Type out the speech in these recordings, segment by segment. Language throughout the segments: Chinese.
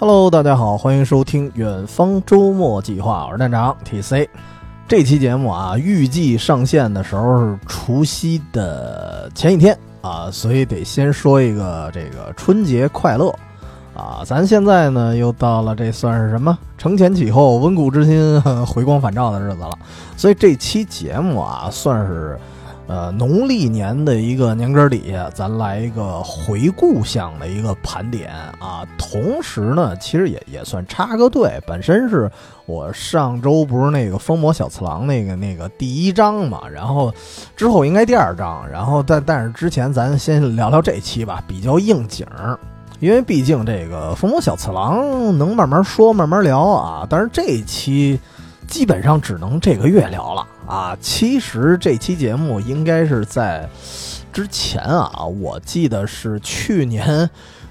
Hello，大家好，欢迎收听远方周末计划，我是站长 TC。这期节目啊，预计上线的时候是除夕的前一天啊，所以得先说一个这个春节快乐啊！咱现在呢又到了这算是什么承前启后、温故知新、回光返照的日子了，所以这期节目啊算是。呃，农历年的一个年根底下，咱来一个回顾项的一个盘点啊。同时呢，其实也也算插个队。本身是我上周不是那个疯魔小次郎那个那个第一章嘛，然后之后应该第二章，然后但但是之前咱先聊聊这期吧，比较应景，因为毕竟这个疯魔小次郎能慢慢说慢慢聊啊。但是这一期。基本上只能这个月聊了啊！其实这期节目应该是在之前啊，我记得是去年，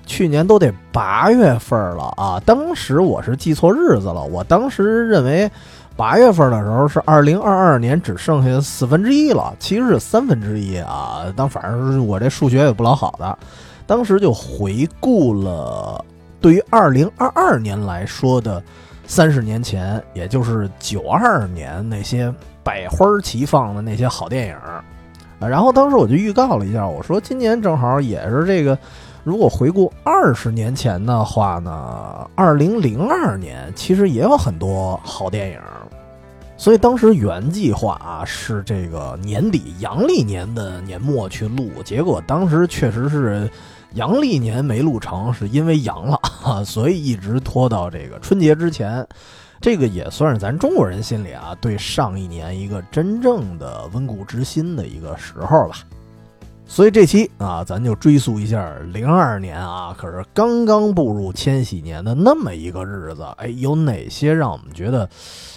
去年都得八月份了啊。当时我是记错日子了，我当时认为八月份的时候是二零二二年只剩下四分之一了，其实是三分之一啊。当反正我这数学也不老好的，当时就回顾了对于二零二二年来说的。三十年前，也就是九二年那些百花齐放的那些好电影，啊，然后当时我就预告了一下，我说今年正好也是这个，如果回顾二十年前的话呢，二零零二年其实也有很多好电影，所以当时原计划啊是这个年底阳历年的年末去录，结果当时确实是。阳历年没录成，是因为阳了，所以一直拖到这个春节之前。这个也算是咱中国人心里啊，对上一年一个真正的温故知新的一个时候吧。所以这期啊，咱就追溯一下零二年啊，可是刚刚步入千禧年的那么一个日子。哎，有哪些让我们觉得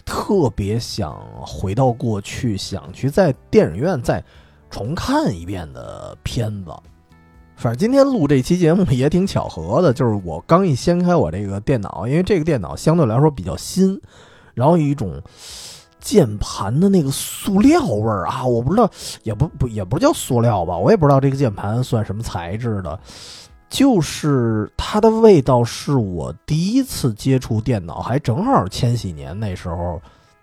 特别想回到过去，想去在电影院再重看一遍的片子？反正今天录这期节目也挺巧合的，就是我刚一掀开我这个电脑，因为这个电脑相对来说比较新，然后有一种键盘的那个塑料味儿啊，我不知道，也不不也不叫塑料吧，我 也不知道这个键盘算什么材质的，就是它的味道是我第一次接触电脑，还正好千禧年那时候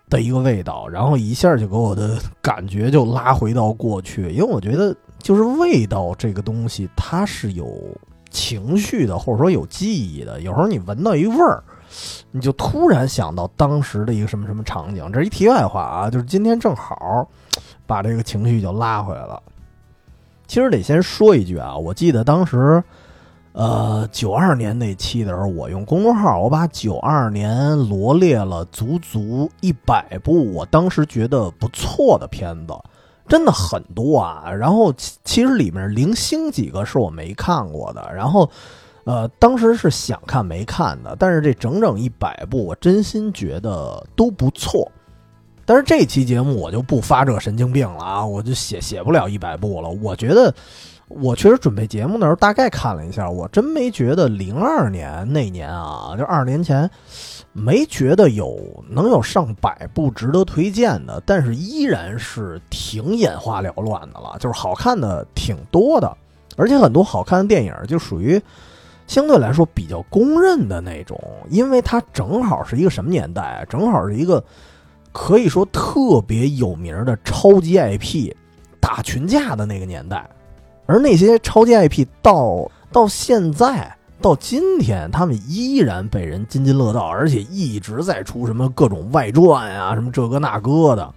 的一个味道，然后一下就给我的感觉就拉回到过去，因为我觉得。就是味道这个东西，它是有情绪的，或者说有记忆的。有时候你闻到一味儿，你就突然想到当时的一个什么什么场景。这是一题外话啊，就是今天正好把这个情绪就拉回来了。其实得先说一句啊，我记得当时，呃，九二年那期的时候，我用公众号，我把九二年罗列了足足一百部我当时觉得不错的片子。真的很多啊，然后其实里面零星几个是我没看过的，然后，呃，当时是想看没看的，但是这整整一百部，我真心觉得都不错。但是这期节目我就不发这神经病了啊，我就写写不了一百部了。我觉得，我确实准备节目的时候大概看了一下，我真没觉得零二年那年啊，就二十年前。没觉得有能有上百部值得推荐的，但是依然是挺眼花缭乱的了。就是好看的挺多的，而且很多好看的电影就属于相对来说比较公认的那种，因为它正好是一个什么年代？正好是一个可以说特别有名的超级 IP 打群架的那个年代，而那些超级 IP 到到现在。到今天，他们依然被人津津乐道，而且一直在出什么各种外传啊，什么这个那个的。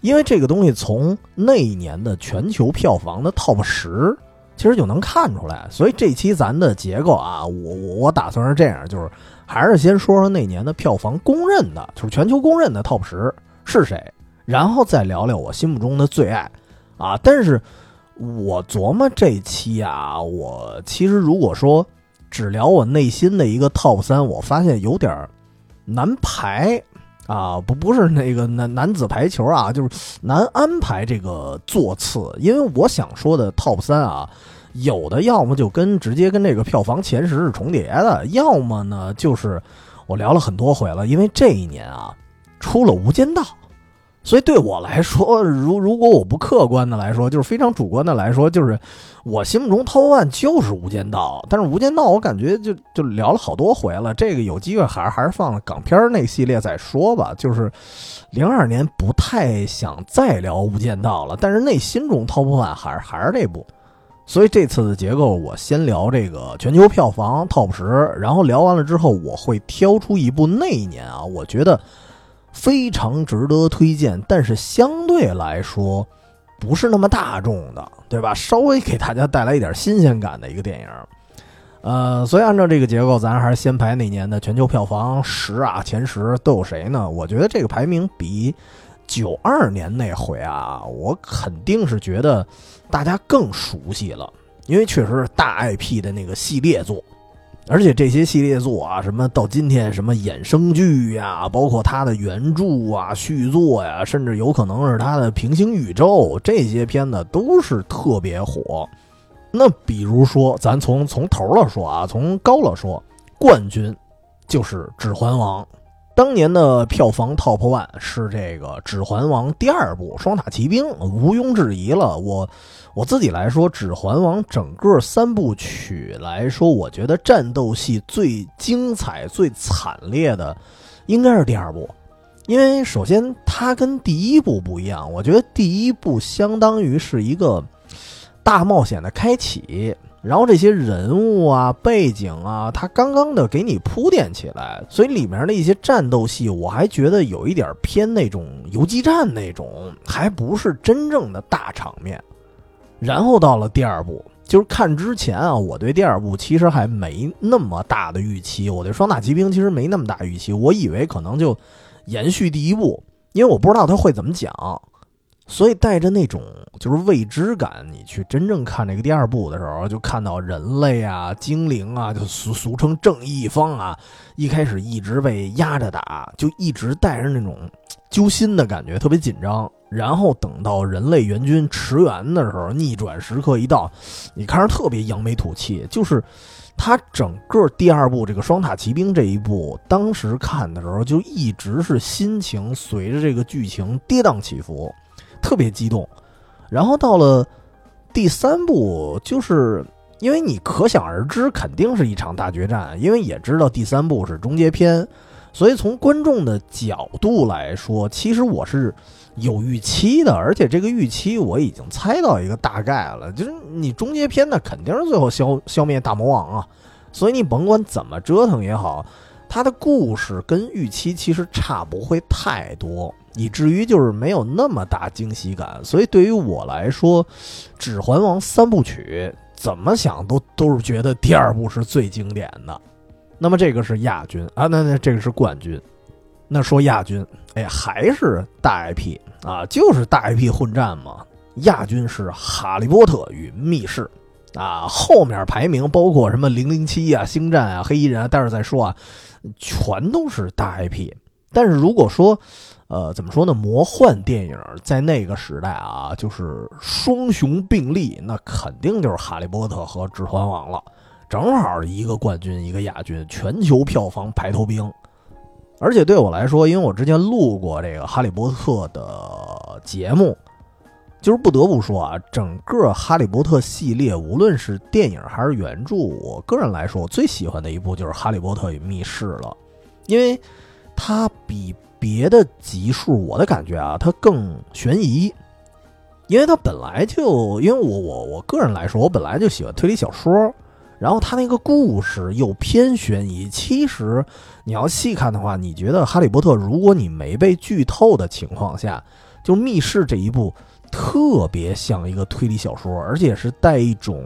因为这个东西从那一年的全球票房的 TOP 十，其实就能看出来。所以这期咱的结构啊，我我我打算是这样，就是还是先说说那年的票房公认的，就是全球公认的 TOP 十是谁，然后再聊聊我心目中的最爱啊。但是我琢磨这期啊，我其实如果说。只聊我内心的一个 top 三，我发现有点难排啊，不不是那个男男子排球啊，就是难安排这个座次，因为我想说的 top 三啊，有的要么就跟直接跟这个票房前十是重叠的，要么呢就是我聊了很多回了，因为这一年啊出了《无间道》所以对我来说，如如果我不客观的来说，就是非常主观的来说，就是我心目中 Top One 就是《无间道》，但是《无间道》我感觉就就聊了好多回了，这个有机会还是还是放港片那系列再说吧。就是零二年不太想再聊《无间道》了，但是内心中 Top One 还是还是这部。所以这次的结构，我先聊这个全球票房 Top 十，然后聊完了之后，我会挑出一部那一年啊，我觉得。非常值得推荐，但是相对来说不是那么大众的，对吧？稍微给大家带来一点新鲜感的一个电影，呃，所以按照这个结构，咱还是先排那年的全球票房十啊，前十都有谁呢？我觉得这个排名比九二年那回啊，我肯定是觉得大家更熟悉了，因为确实是大 IP 的那个系列作。而且这些系列作啊，什么到今天什么衍生剧呀，包括他的原著啊、续作呀，甚至有可能是他的平行宇宙，这些片子都是特别火。那比如说，咱从从头了说啊，从高了说，冠军就是《指环王》。当年的票房 top one 是这个《指环王》第二部《双塔奇兵》，毋庸置疑了。我我自己来说，《指环王》整个三部曲来说，我觉得战斗戏最精彩、最惨烈的应该是第二部，因为首先它跟第一部不一样，我觉得第一部相当于是一个大冒险的开启。然后这些人物啊、背景啊，他刚刚的给你铺垫起来，所以里面的一些战斗戏，我还觉得有一点偏那种游击战那种，还不是真正的大场面。然后到了第二部，就是看之前啊，我对第二部其实还没那么大的预期，我对《双塔奇兵》其实没那么大预期，我以为可能就延续第一部，因为我不知道他会怎么讲。所以带着那种就是未知感，你去真正看这个第二部的时候，就看到人类啊、精灵啊，就俗俗称正义方啊，一开始一直被压着打，就一直带着那种揪心的感觉，特别紧张。然后等到人类援军驰援的时候，逆转时刻一到，你看着特别扬眉吐气。就是他整个第二部这个双塔奇兵这一部，当时看的时候就一直是心情随着这个剧情跌宕起伏。特别激动，然后到了第三部，就是因为你可想而知，肯定是一场大决战，因为也知道第三部是终结篇，所以从观众的角度来说，其实我是有预期的，而且这个预期我已经猜到一个大概了，就是你终结篇那肯定是最后消消灭大魔王啊，所以你甭管怎么折腾也好，它的故事跟预期其实差不会太多。以至于就是没有那么大惊喜感，所以对于我来说，《指环王》三部曲怎么想都都是觉得第二部是最经典的。那么这个是亚军啊，那那这个是冠军。那说亚军，哎，还是大 IP 啊，就是大 IP 混战嘛。亚军是《哈利波特与密室》啊，后面排名包括什么《零零七》啊、《星战》啊、《黑衣人》啊，待会儿再说啊，全都是大 IP。但是如果说，呃，怎么说呢？魔幻电影在那个时代啊，就是双雄并立，那肯定就是《哈利波特》和《指环王》了，正好一个冠军，一个亚军，全球票房排头兵。而且对我来说，因为我之前录过这个《哈利波特》的节目，就是不得不说啊，整个《哈利波特》系列，无论是电影还是原著，我个人来说，我最喜欢的一部就是《哈利波特与密室》了，因为它比。别的集数，我的感觉啊，它更悬疑，因为它本来就，因为我我我个人来说，我本来就喜欢推理小说，然后它那个故事又偏悬疑。其实你要细看的话，你觉得《哈利波特》，如果你没被剧透的情况下，就密室这一部特别像一个推理小说，而且是带一种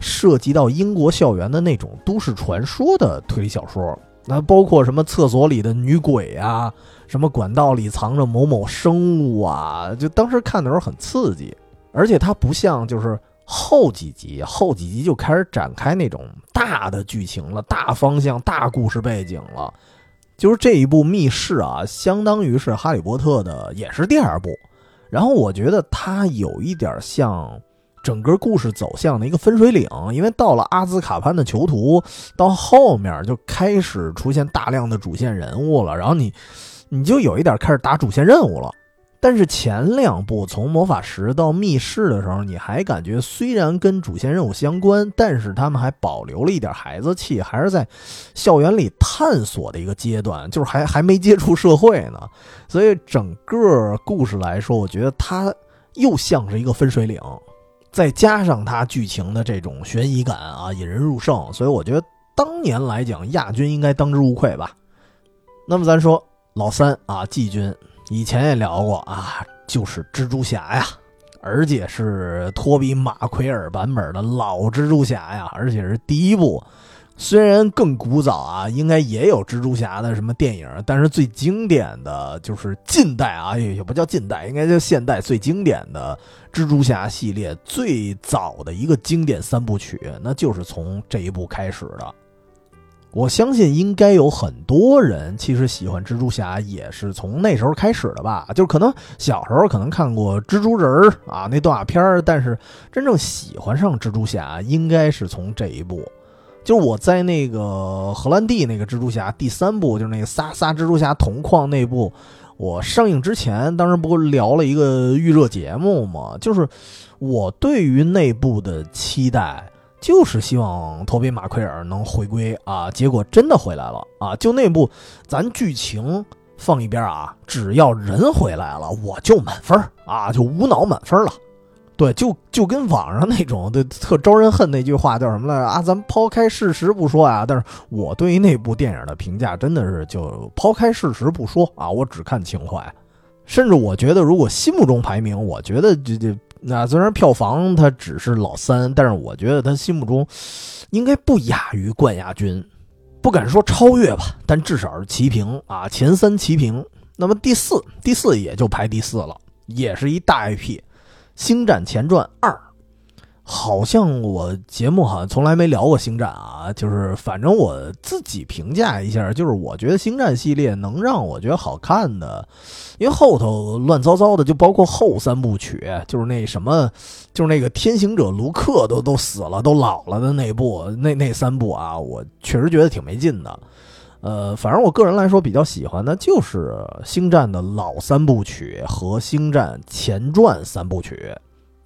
涉及到英国校园的那种都市传说的推理小说。那包括什么厕所里的女鬼啊？什么管道里藏着某某生物啊？就当时看的时候很刺激，而且它不像就是后几集，后几集就开始展开那种大的剧情了、大方向、大故事背景了。就是这一部密室啊，相当于是哈利波特的也是第二部，然后我觉得它有一点像整个故事走向的一个分水岭，因为到了阿兹卡潘的囚徒，到后面就开始出现大量的主线人物了，然后你。你就有一点开始打主线任务了，但是前两部从魔法石到密室的时候，你还感觉虽然跟主线任务相关，但是他们还保留了一点孩子气，还是在校园里探索的一个阶段，就是还还没接触社会呢。所以整个故事来说，我觉得它又像是一个分水岭，再加上它剧情的这种悬疑感啊，引人入胜，所以我觉得当年来讲，亚军应该当之无愧吧。那么咱说老三啊，季军。以前也聊过啊，就是蜘蛛侠呀，而且是托比马奎尔版本的老蜘蛛侠呀，而且是第一部。虽然更古早啊，应该也有蜘蛛侠的什么电影，但是最经典的就是近代啊，也不叫近代，应该叫现代最经典的蜘蛛侠系列最早的一个经典三部曲，那就是从这一部开始的。我相信应该有很多人其实喜欢蜘蛛侠也是从那时候开始的吧，就可能小时候可能看过蜘蛛人儿啊那动画片儿，但是真正喜欢上蜘蛛侠应该是从这一部。就是我在那个荷兰弟那个蜘蛛侠第三部，就是那个仨仨蜘蛛侠同框那部，我上映之前当时不是聊了一个预热节目嘛，就是我对于那部的期待。就是希望托比马奎尔能回归啊，结果真的回来了啊！就那部，咱剧情放一边啊，只要人回来了，我就满分啊，就无脑满分了。对，就就跟网上那种的特招人恨那句话叫什么来着啊？咱们抛开事实不说啊，但是我对于那部电影的评价真的是就抛开事实不说啊，我只看情怀，甚至我觉得如果心目中排名，我觉得这这。那虽然票房它只是老三，但是我觉得他心目中应该不亚于冠亚军，不敢说超越吧，但至少是齐平啊，前三齐平。那么第四，第四也就排第四了，也是一大 IP，《星战前传二》。好像我节目好像从来没聊过星战啊，就是反正我自己评价一下，就是我觉得星战系列能让我觉得好看的，因为后头乱糟糟的，就包括后三部曲，就是那什么，就是那个天行者卢克都都死了，都老了的那部，那那三部啊，我确实觉得挺没劲的。呃，反正我个人来说比较喜欢的就是星战的老三部曲和星战前传三部曲。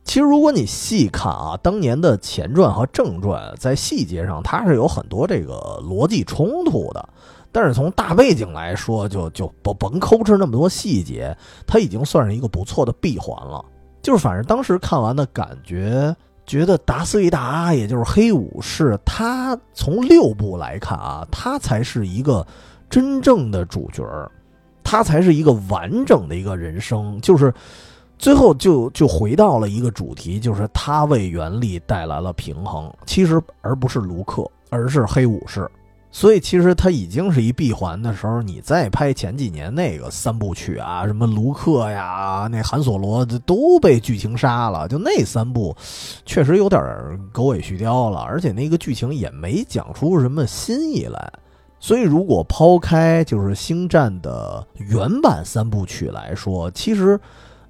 其实，如果你细看啊，当年的前传和正传在细节上，它是有很多这个逻辑冲突的。但是从大背景来说，就就甭甭抠哧那么多细节，它已经算是一个不错的闭环了。就是反正当时看完的感觉，觉得达斯维达，也就是黑武士，他从六部来看啊，他才是一个真正的主角儿他才是一个完整的一个人生，就是。最后就就回到了一个主题，就是他为原力带来了平衡，其实而不是卢克，而是黑武士。所以其实它已经是一闭环的时候，你再拍前几年那个三部曲啊，什么卢克呀，那韩索罗都被剧情杀了，就那三部确实有点狗尾续貂了，而且那个剧情也没讲出什么新意来。所以如果抛开就是星战的原版三部曲来说，其实。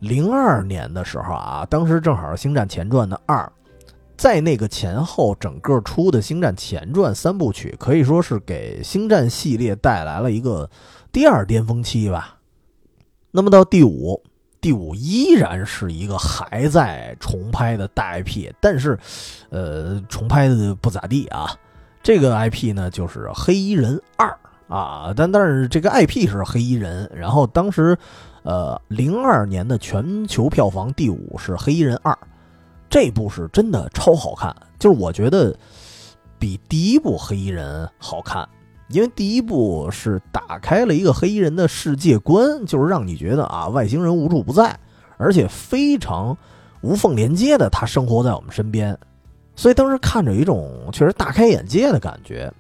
零二年的时候啊，当时正好《星战前传》的二，在那个前后整个出的《星战前传》三部曲，可以说是给星战系列带来了一个第二巅峰期吧。那么到第五，第五依然是一个还在重拍的大 IP，但是，呃，重拍的不咋地啊。这个 IP 呢，就是《黑衣人二》啊，但但是这个 IP 是黑衣人，然后当时。呃，零二年的全球票房第五是《黑衣人二》，这部是真的超好看，就是我觉得比第一部《黑衣人》好看，因为第一部是打开了一个黑衣人的世界观，就是让你觉得啊，外星人无处不在，而且非常无缝连接的，他生活在我们身边，所以当时看着有一种确实大开眼界的感觉。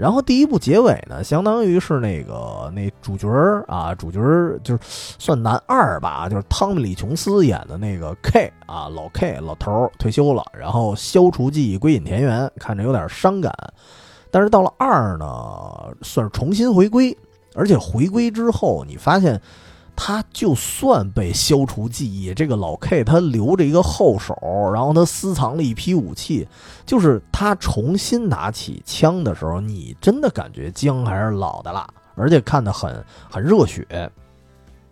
然后第一部结尾呢，相当于是那个那主角儿啊，主角儿就是算男二吧，就是汤米·李·琼斯演的那个 K 啊，老 K 老头退休了，然后消除记忆归隐田园，看着有点伤感。但是到了二呢，算是重新回归，而且回归之后，你发现。他就算被消除记忆，这个老 K 他留着一个后手，然后他私藏了一批武器，就是他重新拿起枪的时候，你真的感觉姜还是老的辣，而且看得很很热血。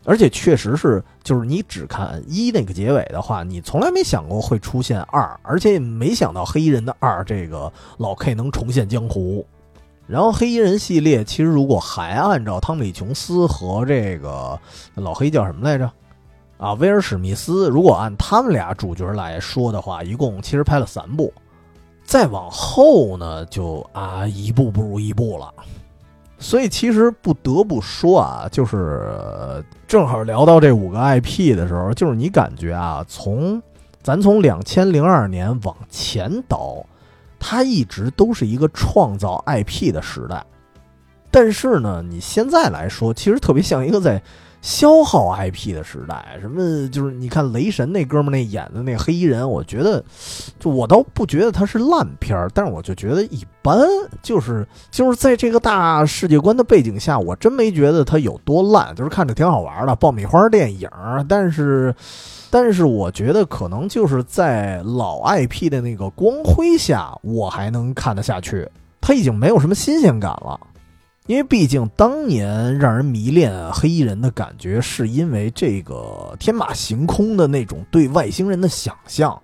而且确实是，就是你只看一那个结尾的话，你从来没想过会出现二，而且也没想到黑衣人的二这个老 K 能重现江湖。然后黑衣人系列其实如果还按照汤米琼斯和这个老黑叫什么来着？啊，威尔史密斯，如果按他们俩主角来说的话，一共其实拍了三部。再往后呢，就啊一步不如一步了。所以其实不得不说啊，就是正好聊到这五个 IP 的时候，就是你感觉啊，从咱从两千零二年往前倒，它一直都是一个创造 IP 的时代。但是呢，你现在来说，其实特别像一个在。消耗 IP 的时代，什么就是你看雷神那哥们儿那演的那黑衣人，我觉得，就我倒不觉得他是烂片儿，但是我就觉得一般，就是就是在这个大世界观的背景下，我真没觉得他有多烂，就是看着挺好玩的爆米花电影。但是，但是我觉得可能就是在老 IP 的那个光辉下，我还能看得下去，它已经没有什么新鲜感了。因为毕竟当年让人迷恋黑衣人的感觉，是因为这个天马行空的那种对外星人的想象。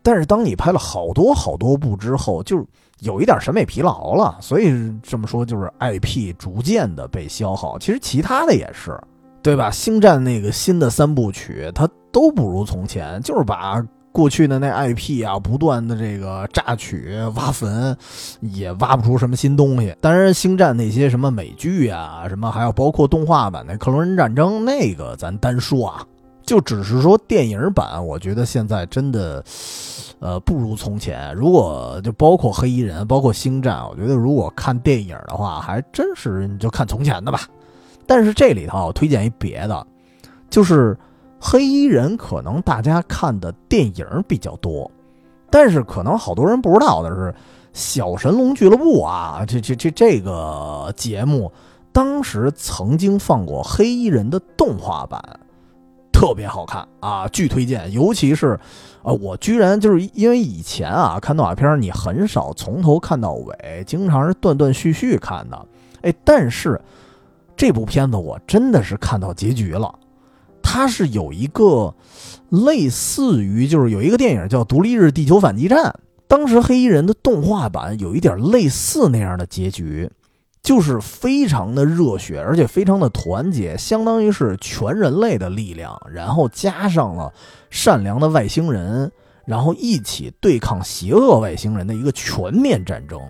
但是当你拍了好多好多部之后，就有一点审美疲劳了。所以这么说，就是 IP 逐渐的被消耗。其实其他的也是，对吧？星战那个新的三部曲，它都不如从前，就是把。过去的那 IP 啊，不断的这个榨取、挖坟，也挖不出什么新东西。当然，星战那些什么美剧啊，什么还有包括动画版的《克隆人战争》，那个咱单说啊，就只是说电影版，我觉得现在真的，呃，不如从前。如果就包括黑衣人，包括星战，我觉得如果看电影的话，还真是你就看从前的吧。但是这里头我推荐一别的，就是。黑衣人可能大家看的电影比较多，但是可能好多人不知道的是，《小神龙俱乐部》啊，这这这这个节目，当时曾经放过黑衣人的动画版，特别好看啊，巨推荐。尤其是，啊，我居然就是因为以前啊看动画片，你很少从头看到尾，经常是断断续续看的。哎，但是这部片子我真的是看到结局了。它是有一个类似于，就是有一个电影叫《独立日地球反击战》，当时黑衣人的动画版有一点类似那样的结局，就是非常的热血，而且非常的团结，相当于是全人类的力量，然后加上了善良的外星人，然后一起对抗邪恶外星人的一个全面战争。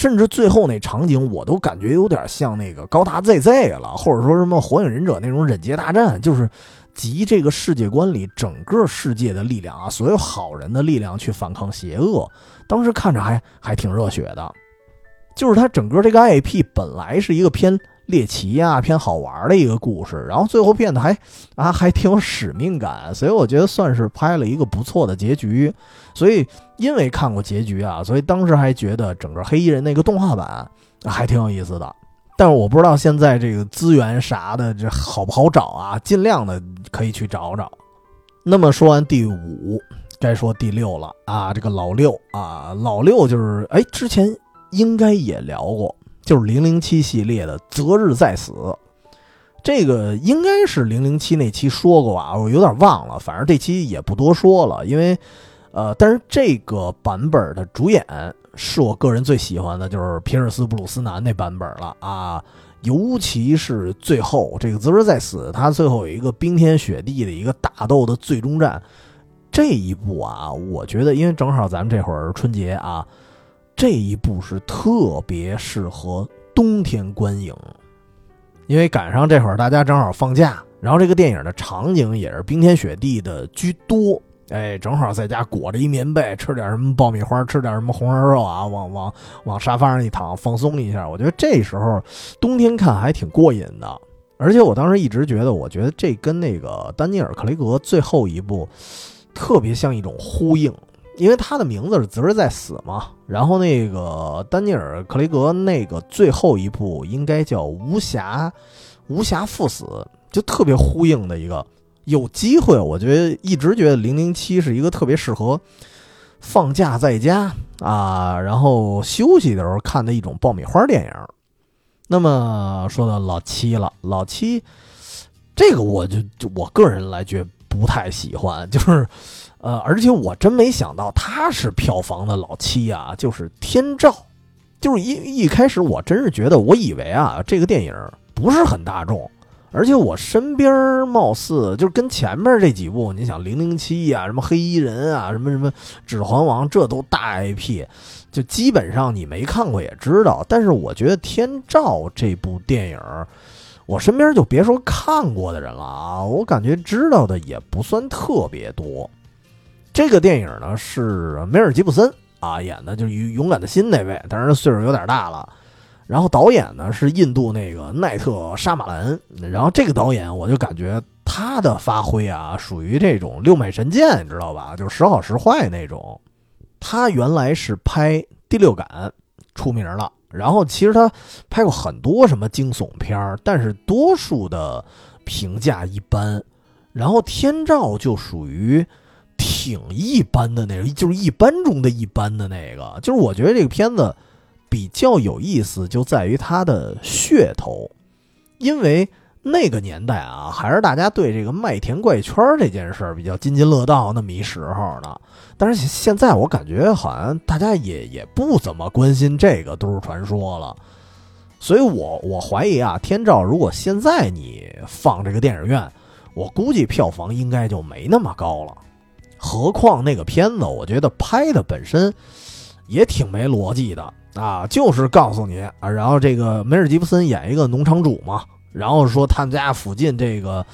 甚至最后那场景，我都感觉有点像那个高达 ZZ 了，或者说什么火影忍者那种忍界大战，就是集这个世界观里整个世界的力量啊，所有好人的力量去反抗邪恶。当时看着还还挺热血的，就是它整个这个 IP 本来是一个偏。猎奇啊，偏好玩的一个故事，然后最后变得还啊还挺有使命感，所以我觉得算是拍了一个不错的结局。所以因为看过结局啊，所以当时还觉得整个黑衣人那个动画版还挺有意思的。但是我不知道现在这个资源啥的这好不好找啊，尽量的可以去找找。那么说完第五，该说第六了啊，这个老六啊，老六就是哎之前应该也聊过。就是零零七系列的《择日再死》，这个应该是零零七那期说过吧，我有点忘了。反正这期也不多说了，因为，呃，但是这个版本的主演是我个人最喜欢的，就是皮尔斯布鲁斯南那版本了啊。尤其是最后这个《择日再死》，他最后有一个冰天雪地的一个打斗的最终战，这一部啊，我觉得因为正好咱们这会儿春节啊。这一部是特别适合冬天观影，因为赶上这会儿大家正好放假，然后这个电影的场景也是冰天雪地的居多，哎，正好在家裹着一棉被，吃点什么爆米花，吃点什么红烧肉啊，往往往沙发上一躺，放松一下。我觉得这时候冬天看还挺过瘾的，而且我当时一直觉得，我觉得这跟那个丹尼尔·克雷格最后一部特别像一种呼应。因为他的名字是择日在死嘛，然后那个丹尼尔·克雷格那个最后一部应该叫《无暇无暇赴死》，就特别呼应的一个。有机会，我觉得一直觉得《零零七》是一个特别适合放假在家啊，然后休息的时候看的一种爆米花电影。那么说到老七了，老七这个我就就我个人来觉不太喜欢，就是呃，而且我真没想到他是票房的老七啊，就是《天照》，就是一一开始我真是觉得，我以为啊这个电影不是很大众。而且我身边貌似就是跟前面这几部，你想《零零七》呀、什么黑衣人啊、什么什么《指环王》，这都大 IP，就基本上你没看过也知道。但是我觉得《天照》这部电影，我身边就别说看过的人了啊，我感觉知道的也不算特别多。这个电影呢是梅尔吉布森啊演的，就是《勇敢的心》那位，当然岁数有点大了。然后导演呢是印度那个奈特沙马兰，然后这个导演我就感觉他的发挥啊属于这种六脉神剑，你知道吧？就是时好时坏那种。他原来是拍《第六感》出名了，然后其实他拍过很多什么惊悚片但是多数的评价一般。然后《天照》就属于挺一般的那种，就是一般中的一般的那个。就是我觉得这个片子。比较有意思就在于它的噱头，因为那个年代啊，还是大家对这个麦田怪圈这件事儿比较津津乐道那么一时候呢。但是现在我感觉好像大家也也不怎么关心这个都市传说了，所以我我怀疑啊，天照如果现在你放这个电影院，我估计票房应该就没那么高了。何况那个片子，我觉得拍的本身也挺没逻辑的。啊，就是告诉你啊，然后这个梅尔吉布森演一个农场主嘛，然后说他们家附近这个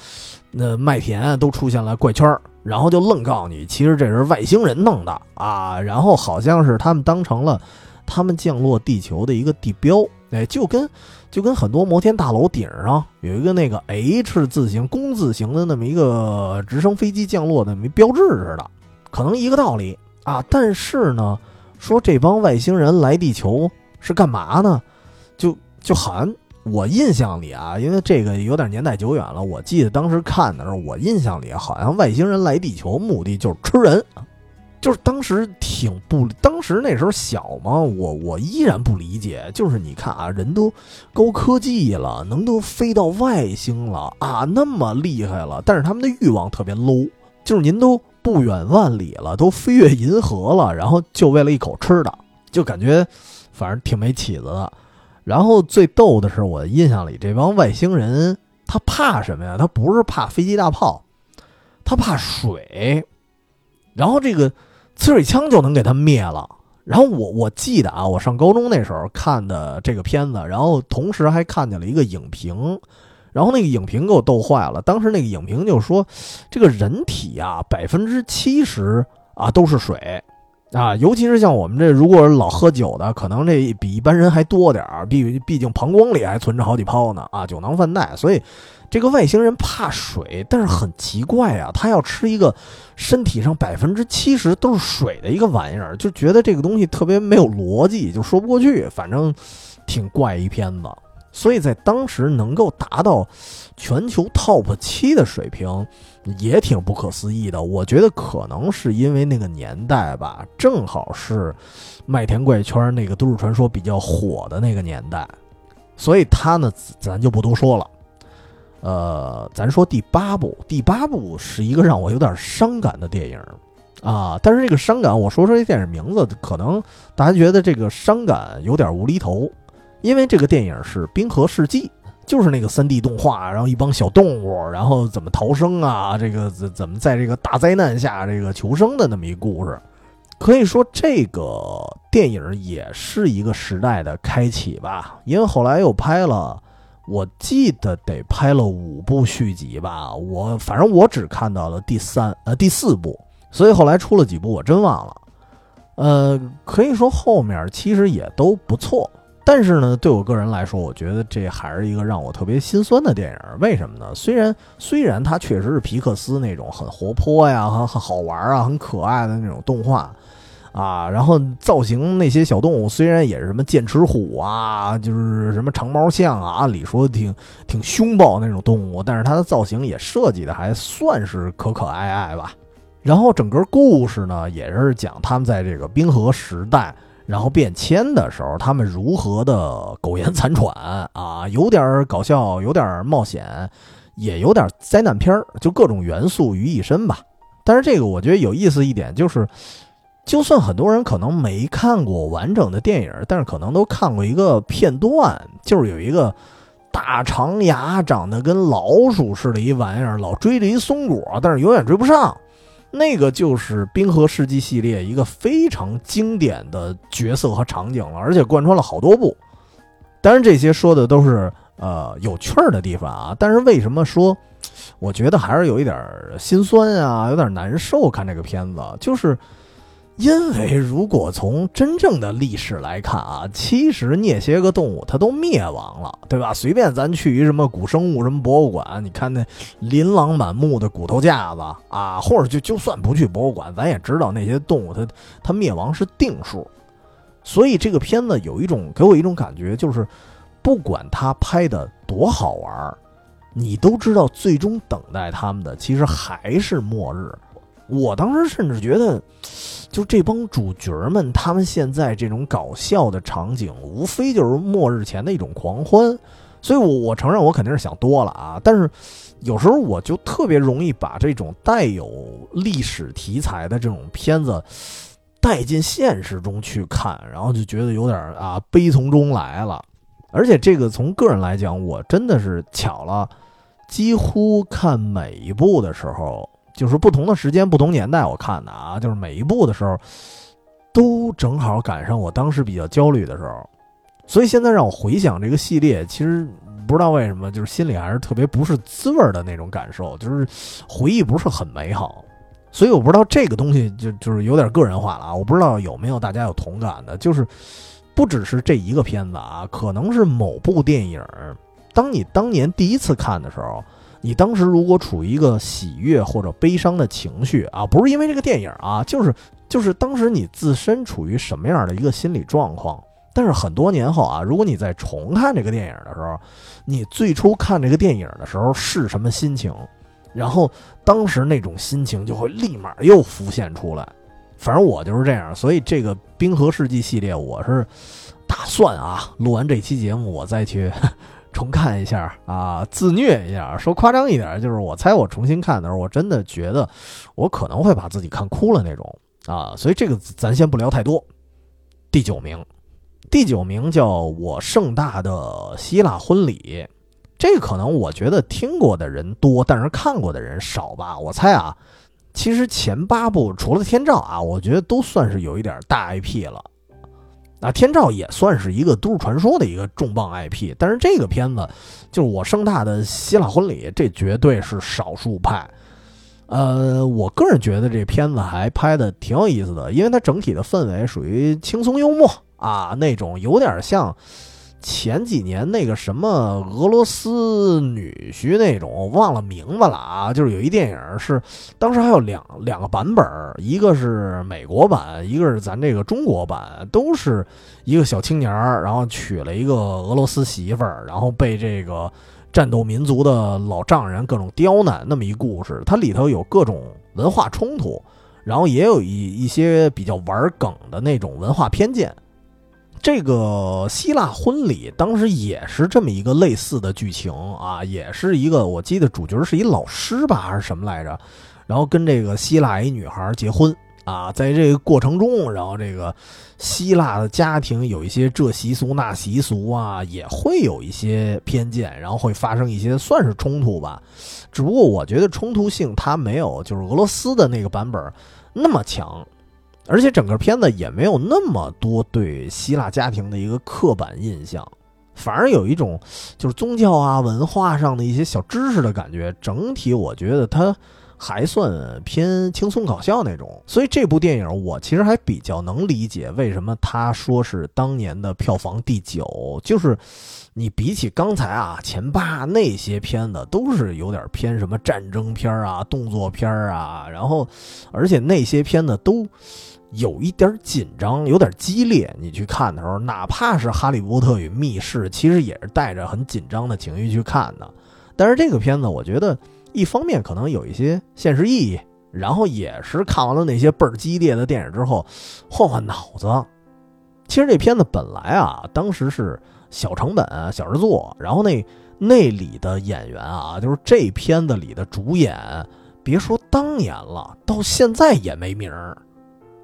那麦田都出现了怪圈然后就愣告诉你，其实这是外星人弄的啊，然后好像是他们当成了他们降落地球的一个地标，哎，就跟就跟很多摩天大楼顶上有一个那个 H 字形、工字形的那么一个直升飞机降落的那么标志似的，可能一个道理啊，但是呢。说这帮外星人来地球是干嘛呢？就就好像我印象里啊，因为这个有点年代久远了，我记得当时看的时候，我印象里好像外星人来地球目的就是吃人，就是当时挺不，当时那时候小嘛，我我依然不理解，就是你看啊，人都高科技了，能都飞到外星了啊，那么厉害了，但是他们的欲望特别 low，就是您都。不远万里了，都飞越银河了，然后就为了一口吃的，就感觉反正挺没起子的。然后最逗的是，我印象里这帮外星人他怕什么呀？他不是怕飞机大炮，他怕水。然后这个呲水枪就能给他灭了。然后我我记得啊，我上高中那时候看的这个片子，然后同时还看见了一个影评。然后那个影评给我逗坏了。当时那个影评就说，这个人体啊，百分之七十啊都是水，啊，尤其是像我们这如果老喝酒的，可能这比一般人还多点儿。毕毕竟膀胱里还存着好几泡呢，啊，酒囊饭袋。所以这个外星人怕水，但是很奇怪啊，他要吃一个身体上百分之七十都是水的一个玩意儿，就觉得这个东西特别没有逻辑，就说不过去。反正挺怪一片子。所以在当时能够达到全球 top 七的水平，也挺不可思议的。我觉得可能是因为那个年代吧，正好是麦田怪圈那个都市传说比较火的那个年代，所以他呢，咱就不多说了。呃，咱说第八部，第八部是一个让我有点伤感的电影啊。但是这个伤感，我说说这电影名字，可能大家觉得这个伤感有点无厘头。因为这个电影是《冰河世纪》，就是那个三 D 动画，然后一帮小动物，然后怎么逃生啊？这个怎怎么在这个大灾难下这个求生的那么一故事，可以说这个电影也是一个时代的开启吧。因为后来又拍了，我记得得拍了五部续集吧。我反正我只看到了第三呃第四部，所以后来出了几部我真忘了。呃，可以说后面其实也都不错。但是呢，对我个人来说，我觉得这还是一个让我特别心酸的电影。为什么呢？虽然虽然它确实是皮克斯那种很活泼呀、很很好玩啊、很可爱的那种动画啊，然后造型那些小动物虽然也是什么剑齿虎啊，就是什么长毛象啊，按理说挺挺凶暴那种动物，但是它的造型也设计的还算是可可爱爱吧。然后整个故事呢，也是讲他们在这个冰河时代。然后变迁的时候，他们如何的苟延残喘啊？有点搞笑，有点冒险，也有点灾难片儿，就各种元素于一身吧。但是这个我觉得有意思一点就是，就算很多人可能没看过完整的电影，但是可能都看过一个片段，就是有一个大长牙、长得跟老鼠似的一玩意儿，老追着一松果，但是永远追不上。那个就是《冰河世纪》系列一个非常经典的角色和场景了，而且贯穿了好多部。当然，这些说的都是呃有趣儿的地方啊。但是为什么说，我觉得还是有一点心酸啊，有点难受。看这个片子，就是。因为如果从真正的历史来看啊，其实那些个动物它都灭亡了，对吧？随便咱去一什么古生物什么博物馆，你看那琳琅满目的骨头架子啊，或者就就算不去博物馆，咱也知道那些动物它它灭亡是定数。所以这个片子有一种给我一种感觉，就是不管它拍的多好玩，你都知道最终等待他们的其实还是末日。我当时甚至觉得。就这帮主角们，他们现在这种搞笑的场景，无非就是末日前的一种狂欢。所以，我我承认我肯定是想多了啊。但是，有时候我就特别容易把这种带有历史题材的这种片子带进现实中去看，然后就觉得有点啊悲从中来了。而且，这个从个人来讲，我真的是巧了，几乎看每一部的时候。就是不同的时间、不同年代，我看的啊，就是每一部的时候，都正好赶上我当时比较焦虑的时候，所以现在让我回想这个系列，其实不知道为什么，就是心里还是特别不是滋味的那种感受，就是回忆不是很美好。所以我不知道这个东西就就是有点个人化了啊，我不知道有没有大家有同感的，就是不只是这一个片子啊，可能是某部电影，当你当年第一次看的时候。你当时如果处于一个喜悦或者悲伤的情绪啊，不是因为这个电影啊，就是就是当时你自身处于什么样的一个心理状况。但是很多年后啊，如果你再重看这个电影的时候，你最初看这个电影的时候是什么心情，然后当时那种心情就会立马又浮现出来。反正我就是这样，所以这个《冰河世纪》系列，我是打算啊，录完这期节目我再去。重看一下啊，自虐一下。说夸张一点，就是我猜我重新看的时候，我真的觉得我可能会把自己看哭了那种啊。所以这个咱先不聊太多。第九名，第九名叫我盛大的希腊婚礼。这可能我觉得听过的人多，但是看过的人少吧。我猜啊，其实前八部除了天照啊，我觉得都算是有一点大 IP 了。那天照也算是一个都市传说的一个重磅 IP，但是这个片子就是我盛大的希腊婚礼，这绝对是少数派。呃，我个人觉得这片子还拍的挺有意思的，因为它整体的氛围属于轻松幽默啊，那种有点像。前几年那个什么俄罗斯女婿那种，忘了名字了啊，就是有一电影是当时还有两两个版本，一个是美国版，一个是咱这个中国版，都是一个小青年然后娶了一个俄罗斯媳妇儿，然后被这个战斗民族的老丈人各种刁难那么一故事。它里头有各种文化冲突，然后也有一一些比较玩梗的那种文化偏见。这个希腊婚礼当时也是这么一个类似的剧情啊，也是一个我记得主角是一老师吧还是什么来着，然后跟这个希腊一女孩结婚啊，在这个过程中，然后这个希腊的家庭有一些这习俗那习俗啊，也会有一些偏见，然后会发生一些算是冲突吧，只不过我觉得冲突性它没有就是俄罗斯的那个版本那么强。而且整个片子也没有那么多对希腊家庭的一个刻板印象，反而有一种就是宗教啊、文化上的一些小知识的感觉。整体我觉得它还算偏轻松搞笑那种。所以这部电影我其实还比较能理解为什么他说是当年的票房第九，就是你比起刚才啊前八那些片子都是有点偏什么战争片啊、动作片啊，然后而且那些片子都。有一点紧张，有点激烈。你去看的时候，哪怕是《哈利波特与密室》，其实也是带着很紧张的情绪去看的。但是这个片子，我觉得一方面可能有一些现实意义，然后也是看完了那些倍儿激烈的电影之后，换换脑子，其实这片子本来啊，当时是小成本、小制作，然后那那里的演员啊，就是这片子里的主演，别说当年了，到现在也没名儿。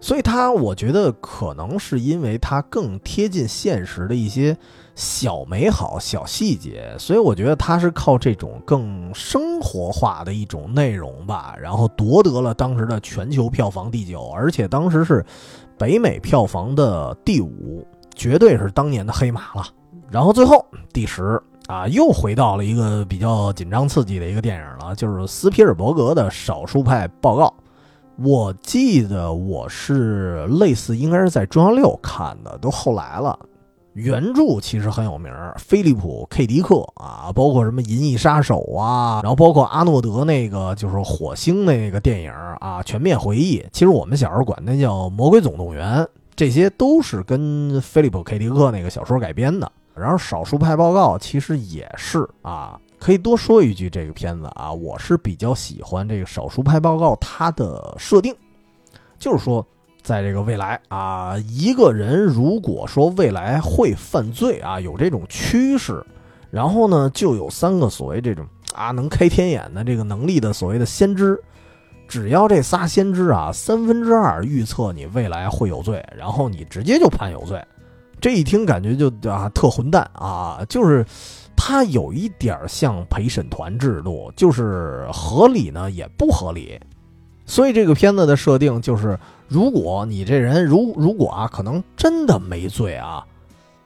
所以他，我觉得可能是因为他更贴近现实的一些小美好、小细节，所以我觉得他是靠这种更生活化的一种内容吧，然后夺得了当时的全球票房第九，而且当时是北美票房的第五，绝对是当年的黑马了。然后最后第十啊，又回到了一个比较紧张刺激的一个电影了，就是斯皮尔伯格的《少数派报告》。我记得我是类似，应该是在中央六看的，都后来了。原著其实很有名，菲利普 ·K· 迪克啊，包括什么《银翼杀手》啊，然后包括阿诺德那个就是火星那个电影啊，《全面回忆》。其实我们小时候管那叫《魔鬼总动员》，这些都是跟菲利普 ·K· 迪克那个小说改编的。然后《少数派报告》其实也是啊。可以多说一句，这个片子啊，我是比较喜欢这个《少数派报告》它的设定，就是说，在这个未来啊，一个人如果说未来会犯罪啊，有这种趋势，然后呢，就有三个所谓这种啊能开天眼的这个能力的所谓的先知，只要这仨先知啊三分之二预测你未来会有罪，然后你直接就判有罪。这一听感觉就啊特混蛋啊，就是。它有一点像陪审团制度，就是合理呢也不合理，所以这个片子的设定就是，如果你这人如如果啊可能真的没罪啊，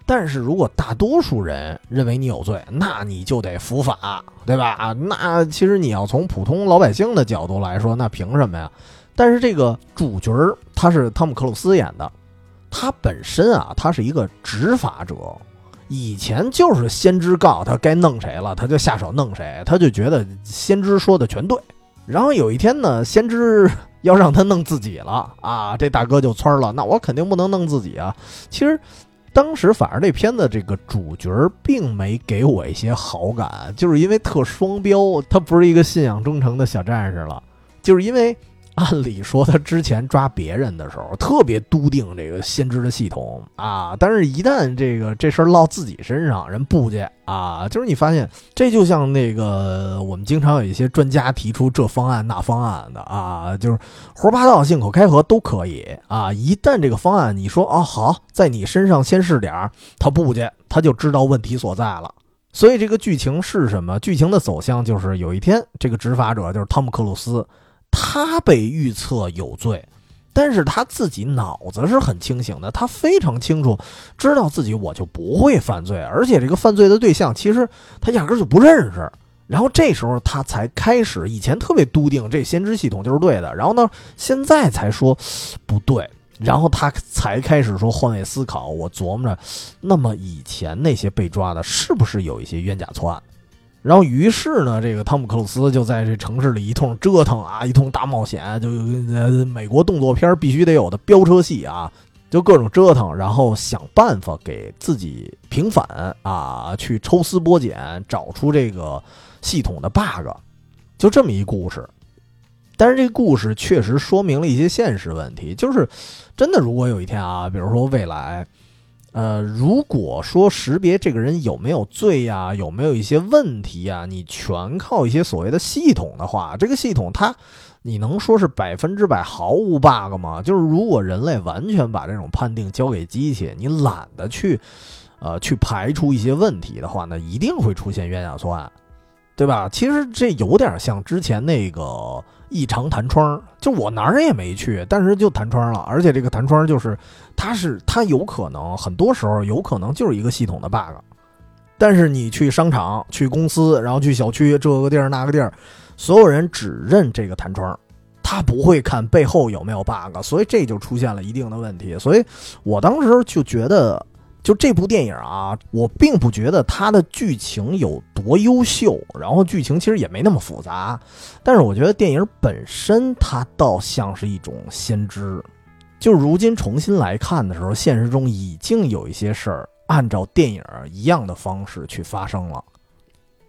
但是如果大多数人认为你有罪，那你就得伏法，对吧？啊那其实你要从普通老百姓的角度来说，那凭什么呀？但是这个主角他是汤姆克鲁斯演的，他本身啊他是一个执法者。以前就是先知告诉他该弄谁了，他就下手弄谁，他就觉得先知说的全对。然后有一天呢，先知要让他弄自己了啊，这大哥就蹿了，那我肯定不能弄自己啊。其实当时反而这片子这个主角并没给我一些好感，就是因为特双标，他不是一个信仰忠诚的小战士了，就是因为。按理说，他之前抓别人的时候特别笃定这个先知的系统啊，但是一旦这个这事儿落自己身上，人不去啊。就是你发现，这就像那个我们经常有一些专家提出这方案那方案的啊，就是胡说八道、信口开河都可以啊。一旦这个方案你说啊好，在你身上先试点儿，他不去，他就知道问题所在了。所以这个剧情是什么？剧情的走向就是有一天，这个执法者就是汤姆克鲁斯。他被预测有罪，但是他自己脑子是很清醒的，他非常清楚，知道自己我就不会犯罪，而且这个犯罪的对象其实他压根就不认识。然后这时候他才开始，以前特别笃定这先知系统就是对的，然后呢，现在才说不对，然后他才开始说换位思考，我琢磨着，那么以前那些被抓的是不是有一些冤假错案？然后，于是呢，这个汤姆克鲁斯就在这城市里一通折腾啊，一通大冒险，就呃美国动作片必须得有的飙车戏啊，就各种折腾，然后想办法给自己平反啊，去抽丝剥茧，找出这个系统的 bug，就这么一故事。但是这个故事确实说明了一些现实问题，就是真的，如果有一天啊，比如说未来。呃，如果说识别这个人有没有罪呀，有没有一些问题呀，你全靠一些所谓的系统的话，这个系统它，你能说是百分之百毫无 bug 吗？就是如果人类完全把这种判定交给机器，你懒得去，呃，去排除一些问题的话，那一定会出现冤假错案，对吧？其实这有点像之前那个。异常弹窗，就我哪儿也没去，但是就弹窗了，而且这个弹窗就是，它是它有可能，很多时候有可能就是一个系统的 bug，但是你去商场、去公司，然后去小区这个地儿那个地儿，所有人只认这个弹窗，他不会看背后有没有 bug，所以这就出现了一定的问题，所以我当时就觉得。就这部电影啊，我并不觉得它的剧情有多优秀，然后剧情其实也没那么复杂，但是我觉得电影本身它倒像是一种先知。就如今重新来看的时候，现实中已经有一些事儿按照电影一样的方式去发生了。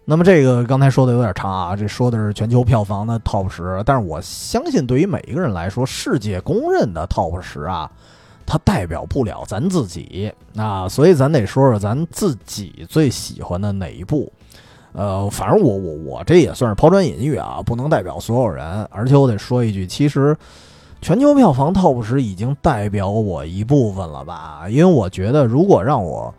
那么这个刚才说的有点长啊，这说的是全球票房的 TOP 十，但是我相信对于每一个人来说，世界公认的 TOP 十啊。它代表不了咱自己啊，所以咱得说说咱自己最喜欢的哪一部。呃，反正我我我这也算是抛砖引玉啊，不能代表所有人。而且我得说一句，其实全球票房 TOP 十已经代表我一部分了吧？因为我觉得，如果让我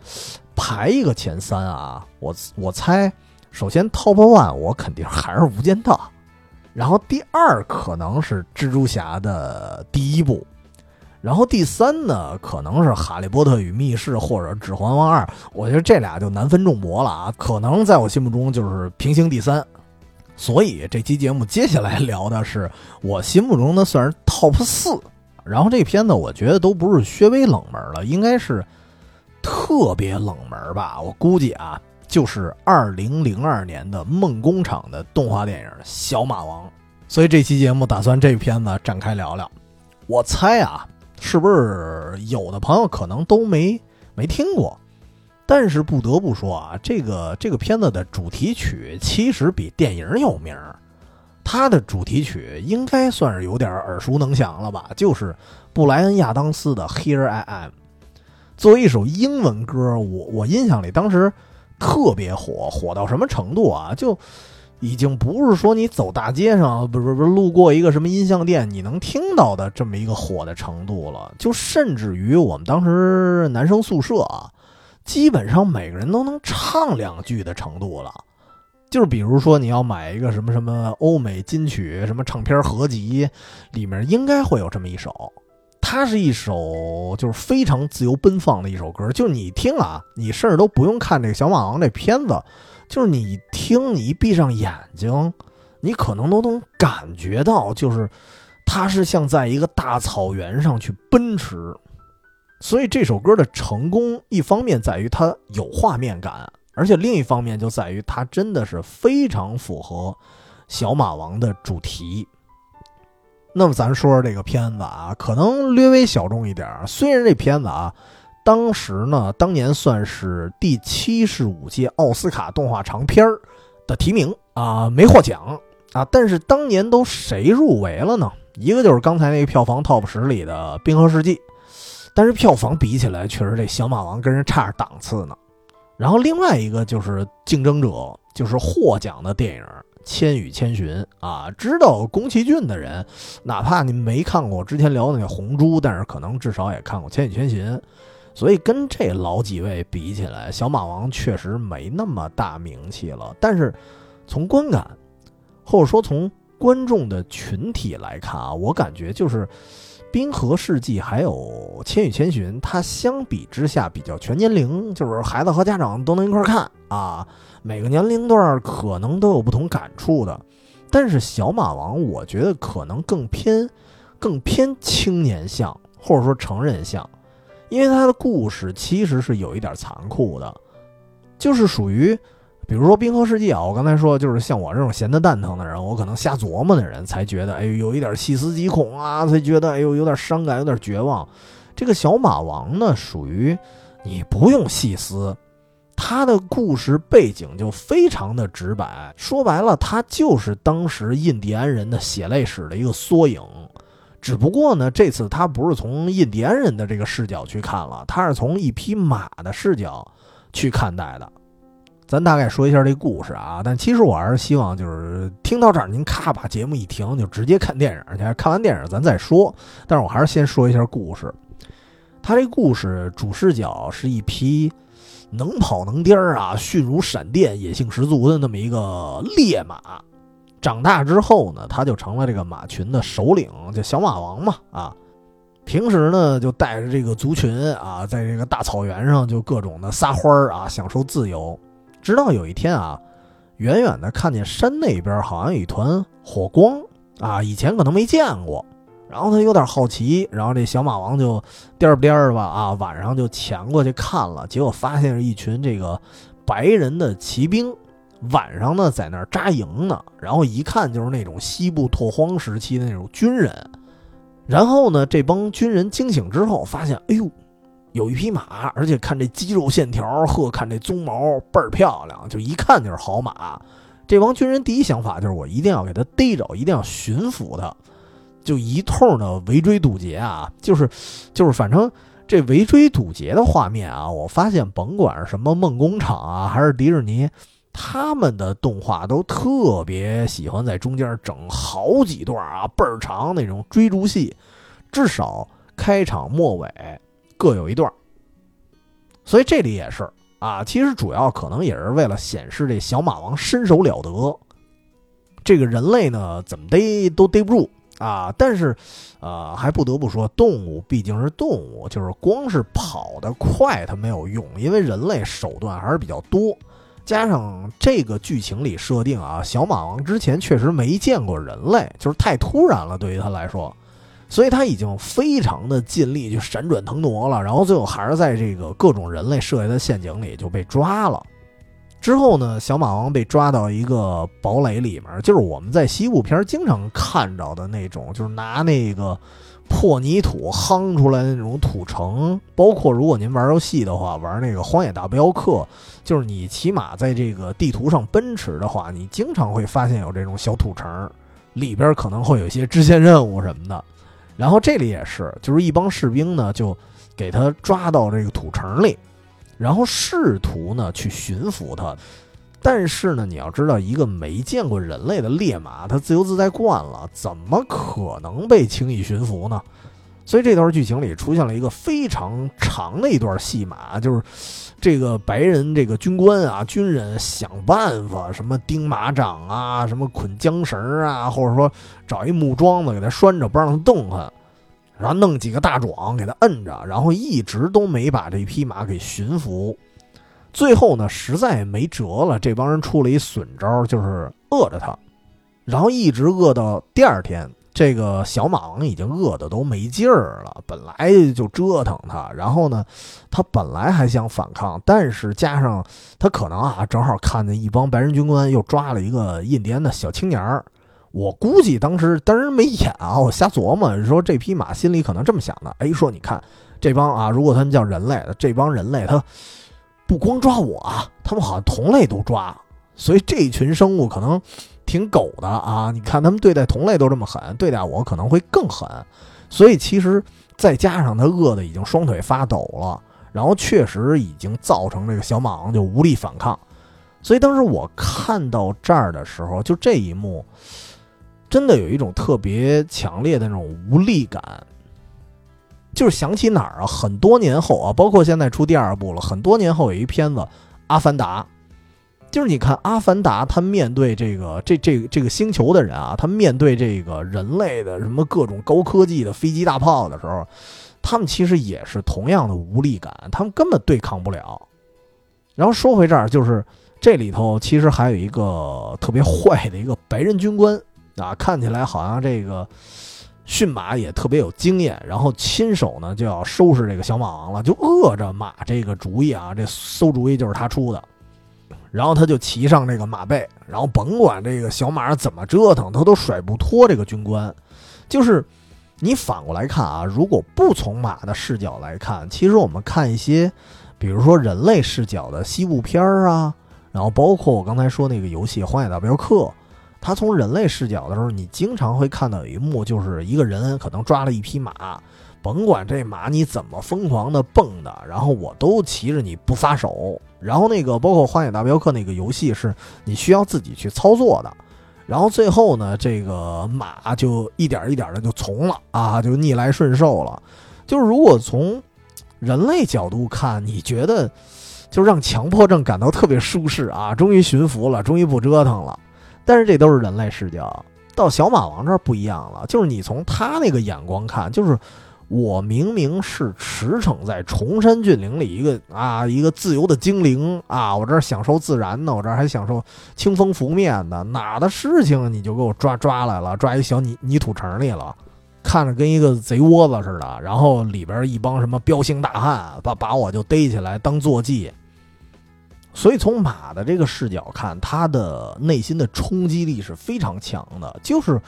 排一个前三啊，我我猜，首先 TOP one 我肯定还是《无间道》，然后第二可能是蜘蛛侠的第一部。然后第三呢，可能是《哈利波特与密室》或者《指环王二》，我觉得这俩就难分众博了啊。可能在我心目中就是平行第三。所以这期节目接下来聊的是我心目中的算是 TOP 四。然后这片子我觉得都不是稍微冷门了，应该是特别冷门吧。我估计啊，就是二零零二年的梦工厂的动画电影《小马王》。所以这期节目打算这片子展开聊聊。我猜啊。是不是有的朋友可能都没没听过？但是不得不说啊，这个这个片子的主题曲其实比电影有名它的主题曲应该算是有点耳熟能详了吧？就是布莱恩·亚当斯的《Here I Am》。作为一首英文歌，我我印象里当时特别火，火到什么程度啊？就。已经不是说你走大街上，不是不是路过一个什么音像店，你能听到的这么一个火的程度了。就甚至于我们当时男生宿舍啊，基本上每个人都能唱两句的程度了。就是比如说你要买一个什么什么欧美金曲什么唱片合集，里面应该会有这么一首。它是一首就是非常自由奔放的一首歌，就你听啊，你甚至都不用看这个小马王这片子。就是你听，你一闭上眼睛，你可能都能感觉到，就是它是像在一个大草原上去奔驰。所以这首歌的成功，一方面在于它有画面感，而且另一方面就在于它真的是非常符合小马王的主题。那么咱说说这个片子啊，可能略微小众一点。虽然这片子啊。当时呢，当年算是第七十五届奥斯卡动画长片儿的提名啊，没获奖啊。但是当年都谁入围了呢？一个就是刚才那个票房 TOP 十里的《冰河世纪》，但是票房比起来，确实这小马王跟人差着档次呢。然后另外一个就是竞争者，就是获奖的电影《千与千寻》啊。知道宫崎骏的人，哪怕你没看过之前聊的那《红猪》，但是可能至少也看过《千与千寻》。所以跟这老几位比起来，小马王确实没那么大名气了。但是从观感，或者说从观众的群体来看啊，我感觉就是《冰河世纪》还有《千与千寻》，它相比之下比较全年龄，就是孩子和家长都能一块看啊。每个年龄段可能都有不同感触的。但是小马王，我觉得可能更偏更偏青年向，或者说成人向。因为他的故事其实是有一点残酷的，就是属于，比如说《冰河世纪》啊，我刚才说就是像我这种闲得蛋疼的人，我可能瞎琢磨的人才觉得，哎呦，有一点细思极恐啊，才觉得，哎呦，有点伤感，有点绝望。这个小马王呢，属于你不用细思，他的故事背景就非常的直白，说白了，他就是当时印第安人的血泪史的一个缩影。只不过呢，这次他不是从印第安人的这个视角去看了，他是从一匹马的视角去看待的。咱大概说一下这故事啊，但其实我还是希望就是听到这儿，您咔把节目一停，就直接看电影去。看完电影咱再说。但是我还是先说一下故事。他这故事主视角是一匹能跑能颠儿啊、迅如闪电、野性十足的那么一个烈马。长大之后呢，他就成了这个马群的首领，叫小马王嘛啊。平时呢，就带着这个族群啊，在这个大草原上就各种的撒欢儿啊，享受自由。直到有一天啊，远远的看见山那边好像有一团火光啊，以前可能没见过。然后他有点好奇，然后这小马王就颠儿颠儿吧啊，晚上就潜过去看了，结果发现是一群这个白人的骑兵。晚上呢，在那儿扎营呢，然后一看就是那种西部拓荒时期的那种军人。然后呢，这帮军人惊醒之后，发现，哎呦，有一匹马，而且看这肌肉线条，呵，看这鬃毛倍儿漂亮，就一看就是好马。这帮军人第一想法就是，我一定要给他逮着，一定要驯服他。就一通的围追堵截啊，就是就是反正这围追堵截的画面啊，我发现甭管是什么梦工厂啊，还是迪士尼，他们的动画都特别喜欢在中间整好几段啊，倍儿长那种追逐戏，至少开场末尾各有一段。所以这里也是啊，其实主要可能也是为了显示这小马王身手了得，这个人类呢怎么逮都逮不住啊。但是，呃，还不得不说，动物毕竟是动物，就是光是跑得快它没有用，因为人类手段还是比较多。加上这个剧情里设定啊，小马王之前确实没见过人类，就是太突然了，对于他来说。所以他已经非常的尽力去闪转腾挪了，然后最后还是在这个各种人类设下的陷阱里就被抓了。之后呢，小马王被抓到一个堡垒里面，就是我们在西部片经常看到的那种，就是拿那个破泥土夯出来的那种土城。包括如果您玩游戏的话，玩那个《荒野大镖客》，就是你骑马在这个地图上奔驰的话，你经常会发现有这种小土城，里边可能会有一些支线任务什么的。然后这里也是，就是一帮士兵呢，就给他抓到这个土城里，然后试图呢去驯服他。但是呢，你要知道，一个没见过人类的烈马，它自由自在惯了，怎么可能被轻易驯服呢？所以这段剧情里出现了一个非常长的一段戏码，就是这个白人这个军官啊，军人想办法什么钉马掌啊，什么捆缰绳啊，或者说找一木桩子给他拴着，不让他动弹，然后弄几个大壮给他摁着，然后一直都没把这匹马给驯服。最后呢，实在没辙了，这帮人出了一损招，就是饿着他，然后一直饿到第二天。这个小马已经饿得都没劲儿了，本来就折腾他，然后呢，他本来还想反抗，但是加上他可能啊，正好看见一帮白人军官又抓了一个印第安的小青年儿，我估计当时当然没演啊，我瞎琢磨，说这匹马心里可能这么想的，哎，说你看这帮啊，如果他们叫人类，这帮人类他不光抓我啊，他们好像同类都抓，所以这一群生物可能。挺狗的啊！你看他们对待同类都这么狠，对待我可能会更狠。所以其实再加上他饿的已经双腿发抖了，然后确实已经造成这个小马王就无力反抗。所以当时我看到这儿的时候，就这一幕，真的有一种特别强烈的那种无力感。就是想起哪儿啊？很多年后啊，包括现在出第二部了，很多年后有一片子《阿凡达》。就是你看《阿凡达》，他面对这个这这这个星球的人啊，他面对这个人类的什么各种高科技的飞机大炮的时候，他们其实也是同样的无力感，他们根本对抗不了。然后说回这儿，就是这里头其实还有一个特别坏的一个白人军官啊，看起来好像这个驯马也特别有经验，然后亲手呢就要收拾这个小马王了，就饿着马这个主意啊，这馊主意就是他出的。然后他就骑上这个马背，然后甭管这个小马怎么折腾，他都甩不脱这个军官。就是你反过来看啊，如果不从马的视角来看，其实我们看一些，比如说人类视角的西部片儿啊，然后包括我刚才说那个游戏《荒野大镖客》，他从人类视角的时候，你经常会看到有一幕，就是一个人可能抓了一匹马。甭管这马你怎么疯狂的蹦的，然后我都骑着你不撒手。然后那个包括《荒野大镖客》那个游戏是你需要自己去操作的。然后最后呢，这个马就一点一点的就从了啊，就逆来顺受了。就是如果从人类角度看，你觉得就让强迫症感到特别舒适啊，终于驯服了，终于不折腾了。但是这都是人类视角，到小马王这儿不一样了，就是你从他那个眼光看，就是。我明明是驰骋在崇山峻岭里一个啊一个自由的精灵啊，我这儿享受自然呢，我这儿还享受清风拂面呢，哪的事情你就给我抓抓来了，抓一小泥泥土城里了，看着跟一个贼窝子似的，然后里边一帮什么彪形大汉把把我就逮起来当坐骑。所以从马的这个视角看，他的内心的冲击力是非常强的，就是。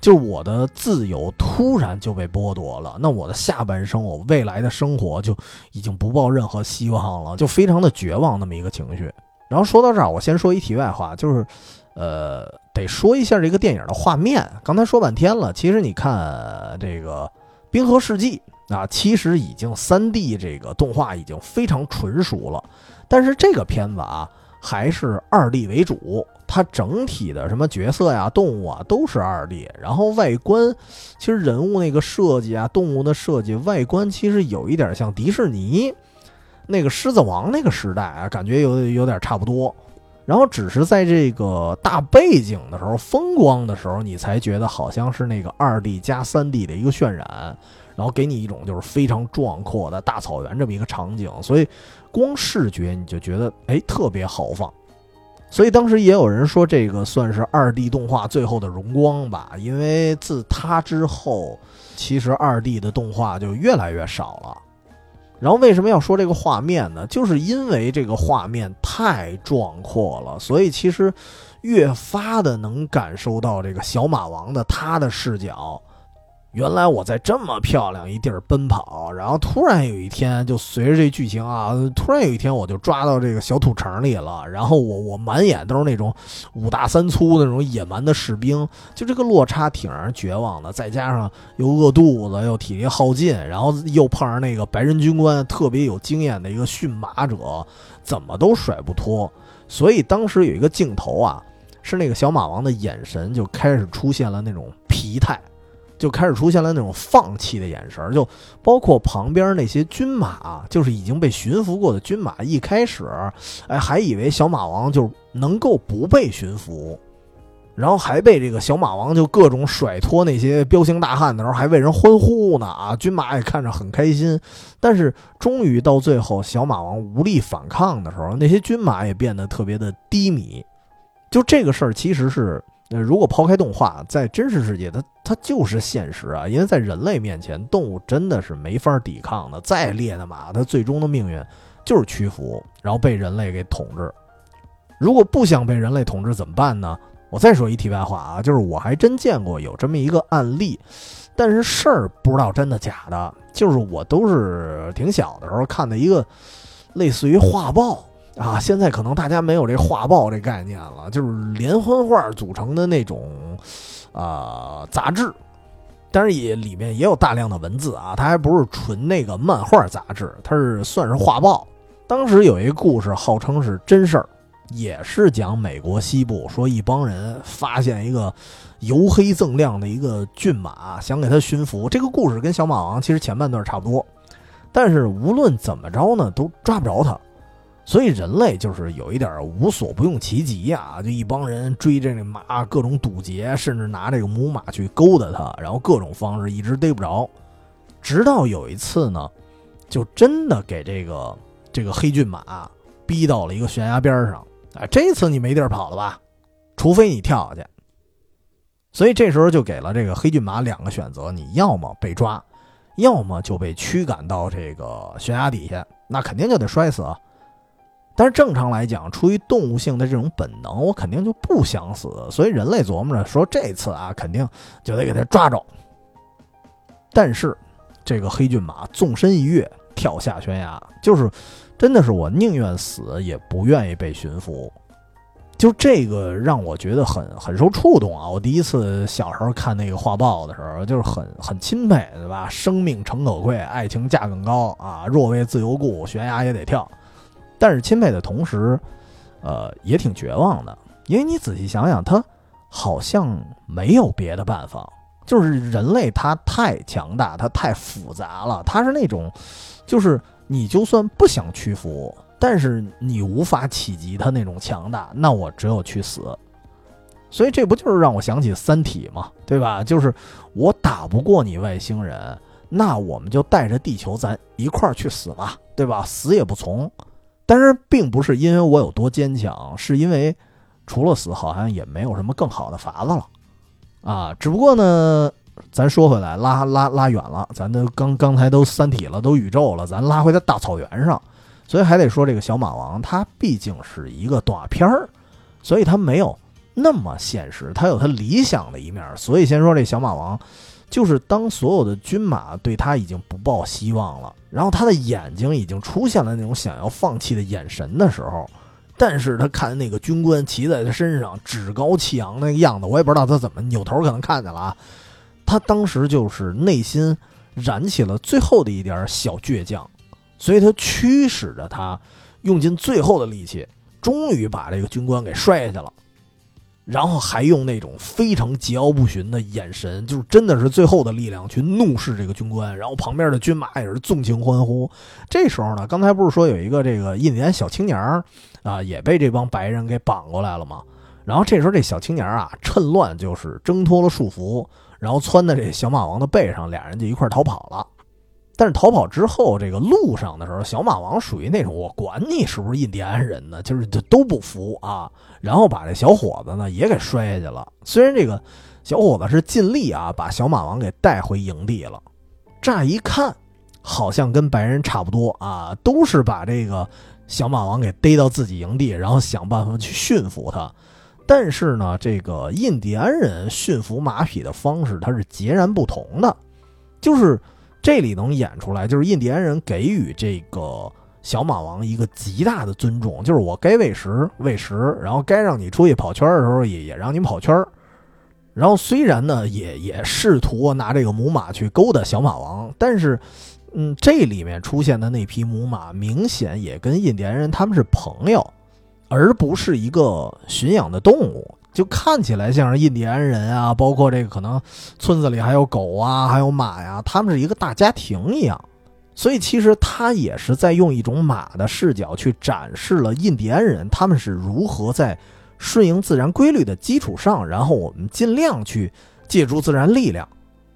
就是我的自由突然就被剥夺了，那我的下半生，我未来的生活就已经不抱任何希望了，就非常的绝望那么一个情绪。然后说到这儿，我先说一题外话，就是，呃，得说一下这个电影的画面。刚才说半天了，其实你看这个《冰河世纪》啊，其实已经三 D 这个动画已经非常纯熟了，但是这个片子啊还是二 D 为主，它整体的什么角色呀、动物啊都是二 D，然后外观其实人物那个设计啊、动物的设计、外观其实有一点像迪士尼那个《狮子王》那个时代啊，感觉有有点差不多。然后只是在这个大背景的时候、风光的时候，你才觉得好像是那个二 D 加三 D 的一个渲染，然后给你一种就是非常壮阔的大草原这么一个场景，所以光视觉你就觉得哎特别豪放。所以当时也有人说这个算是二 D 动画最后的荣光吧，因为自它之后，其实二 D 的动画就越来越少了。然后为什么要说这个画面呢？就是因为这个画面太壮阔了，所以其实越发的能感受到这个小马王的他的视角。原来我在这么漂亮一地儿奔跑，然后突然有一天，就随着这剧情啊，突然有一天我就抓到这个小土城里了，然后我我满眼都是那种五大三粗的那种野蛮的士兵，就这个落差挺让人绝望的。再加上又饿肚子，又体力耗尽，然后又碰上那个白人军官特别有经验的一个驯马者，怎么都甩不脱。所以当时有一个镜头啊，是那个小马王的眼神就开始出现了那种疲态。就开始出现了那种放弃的眼神，就包括旁边那些军马，就是已经被驯服过的军马。一开始，哎，还以为小马王就能够不被驯服，然后还被这个小马王就各种甩脱那些彪形大汉的时候，还为人欢呼呢啊！军马也看着很开心。但是终于到最后，小马王无力反抗的时候，那些军马也变得特别的低迷。就这个事儿，其实是。那如果抛开动画，在真实世界，它它就是现实啊！因为在人类面前，动物真的是没法抵抗的。再烈的马，它最终的命运就是屈服，然后被人类给统治。如果不想被人类统治怎么办呢？我再说一题外话啊，就是我还真见过有这么一个案例，但是事儿不知道真的假的。就是我都是挺小的时候看的一个类似于画报。啊，现在可能大家没有这画报这概念了，就是连环画组成的那种，啊杂志，但是也里面也有大量的文字啊，它还不是纯那个漫画杂志，它是算是画报。当时有一个故事，号称是真事儿，也是讲美国西部，说一帮人发现一个黝黑锃亮的一个骏马，想给它驯服。这个故事跟小马王其实前半段差不多，但是无论怎么着呢，都抓不着它。所以人类就是有一点无所不用其极啊，就一帮人追着那马，各种堵截，甚至拿这个母马去勾搭它，然后各种方式一直逮不着，直到有一次呢，就真的给这个这个黑骏马逼到了一个悬崖边上。哎，这次你没地儿跑了吧？除非你跳下去。所以这时候就给了这个黑骏马两个选择：你要么被抓，要么就被驱赶到这个悬崖底下，那肯定就得摔死啊。但是正常来讲，出于动物性的这种本能，我肯定就不想死。所以人类琢磨着说，这次啊，肯定就得给他抓着。但是，这个黑骏马纵身一跃，跳下悬崖，就是真的是我宁愿死也不愿意被驯服。就这个让我觉得很很受触动啊！我第一次小时候看那个画报的时候，就是很很钦佩，对吧？生命诚可贵，爱情价更高啊！若为自由故，悬崖也得跳。但是钦佩的同时，呃，也挺绝望的，因为你仔细想想，他好像没有别的办法，就是人类他太强大，他太复杂了，他是那种，就是你就算不想屈服，但是你无法企及他那种强大，那我只有去死。所以这不就是让我想起《三体》吗？对吧？就是我打不过你外星人，那我们就带着地球咱一块儿去死吧，对吧？死也不从。但是并不是因为我有多坚强，是因为除了死，好像也没有什么更好的法子了，啊！只不过呢，咱说回来，拉拉拉远了，咱都刚刚才都三体了，都宇宙了，咱拉回到大草原上，所以还得说这个小马王，它毕竟是一个动画片儿，所以它没有那么现实，它有它理想的一面。所以先说这小马王。就是当所有的军马对他已经不抱希望了，然后他的眼睛已经出现了那种想要放弃的眼神的时候，但是他看那个军官骑在他身上趾高气扬那个样子，我也不知道他怎么扭头可能看见了啊。他当时就是内心燃起了最后的一点小倔强，所以他驱使着他用尽最后的力气，终于把这个军官给摔下去了。然后还用那种非常桀骜不驯的眼神，就是真的是最后的力量去怒视这个军官。然后旁边的军马也是纵情欢呼。这时候呢，刚才不是说有一个这个印第安小青年啊，也被这帮白人给绑过来了吗？然后这时候这小青年啊，趁乱就是挣脱了束缚，然后窜在这小马王的背上，俩人就一块逃跑了。但是逃跑之后，这个路上的时候，小马王属于那种我管你是不是印第安人呢，就是就都不服啊。然后把这小伙子呢也给摔下去了。虽然这个小伙子是尽力啊，把小马王给带回营地了。乍一看，好像跟白人差不多啊，都是把这个小马王给逮到自己营地，然后想办法去驯服他。但是呢，这个印第安人驯服马匹的方式，它是截然不同的，就是。这里能演出来，就是印第安人给予这个小马王一个极大的尊重，就是我该喂食喂食，然后该让你出去跑圈的时候也也让你跑圈儿然后虽然呢也也试图拿这个母马去勾搭小马王，但是，嗯，这里面出现的那匹母马明显也跟印第安人他们是朋友，而不是一个驯养的动物。就看起来像是印第安人啊，包括这个可能村子里还有狗啊，还有马呀，他们是一个大家庭一样。所以其实他也是在用一种马的视角去展示了印第安人他们是如何在顺应自然规律的基础上，然后我们尽量去借助自然力量，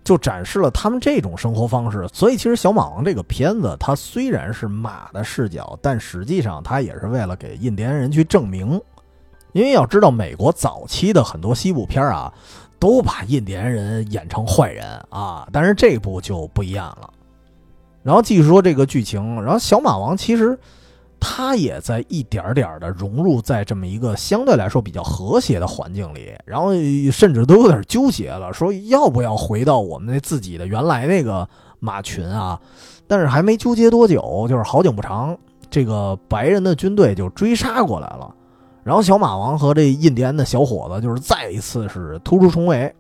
就展示了他们这种生活方式。所以其实《小马王》这个片子，它虽然是马的视角，但实际上它也是为了给印第安人去证明。因为要知道，美国早期的很多西部片啊，都把印第安人演成坏人啊，但是这部就不一样了。然后继续说这个剧情，然后小马王其实他也在一点点的融入在这么一个相对来说比较和谐的环境里，然后甚至都有点纠结了，说要不要回到我们那自己的原来那个马群啊？但是还没纠结多久，就是好景不长，这个白人的军队就追杀过来了。然后小马王和这印第安的小伙子就是再一次是突出重围，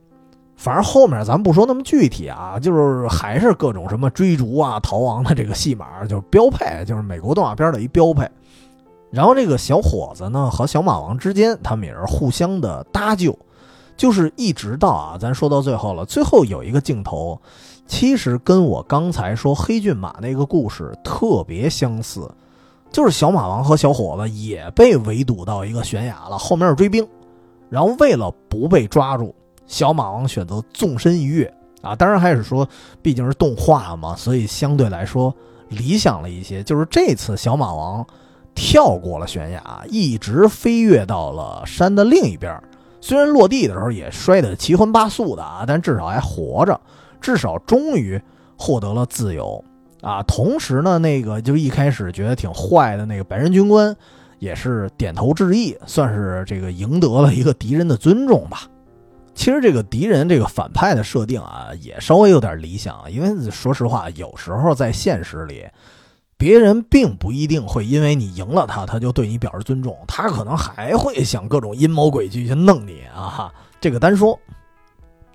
反正后面咱不说那么具体啊，就是还是各种什么追逐啊、逃亡的这个戏码，就是标配，就是美国动画片的一标配。然后这个小伙子呢和小马王之间，他们也是互相的搭救，就是一直到啊，咱说到最后了，最后有一个镜头，其实跟我刚才说黑骏马那个故事特别相似。就是小马王和小伙子也被围堵到一个悬崖了，后面是追兵，然后为了不被抓住，小马王选择纵身一跃啊！当然还是说，毕竟是动画嘛，所以相对来说理想了一些。就是这次小马王跳过了悬崖，一直飞跃到了山的另一边，虽然落地的时候也摔得七荤八素的啊，但至少还活着，至少终于获得了自由。啊，同时呢，那个就一开始觉得挺坏的那个白人军官，也是点头致意，算是这个赢得了一个敌人的尊重吧。其实这个敌人这个反派的设定啊，也稍微有点理想，因为说实话，有时候在现实里，别人并不一定会因为你赢了他，他就对你表示尊重，他可能还会想各种阴谋诡计去弄你啊。这个单说。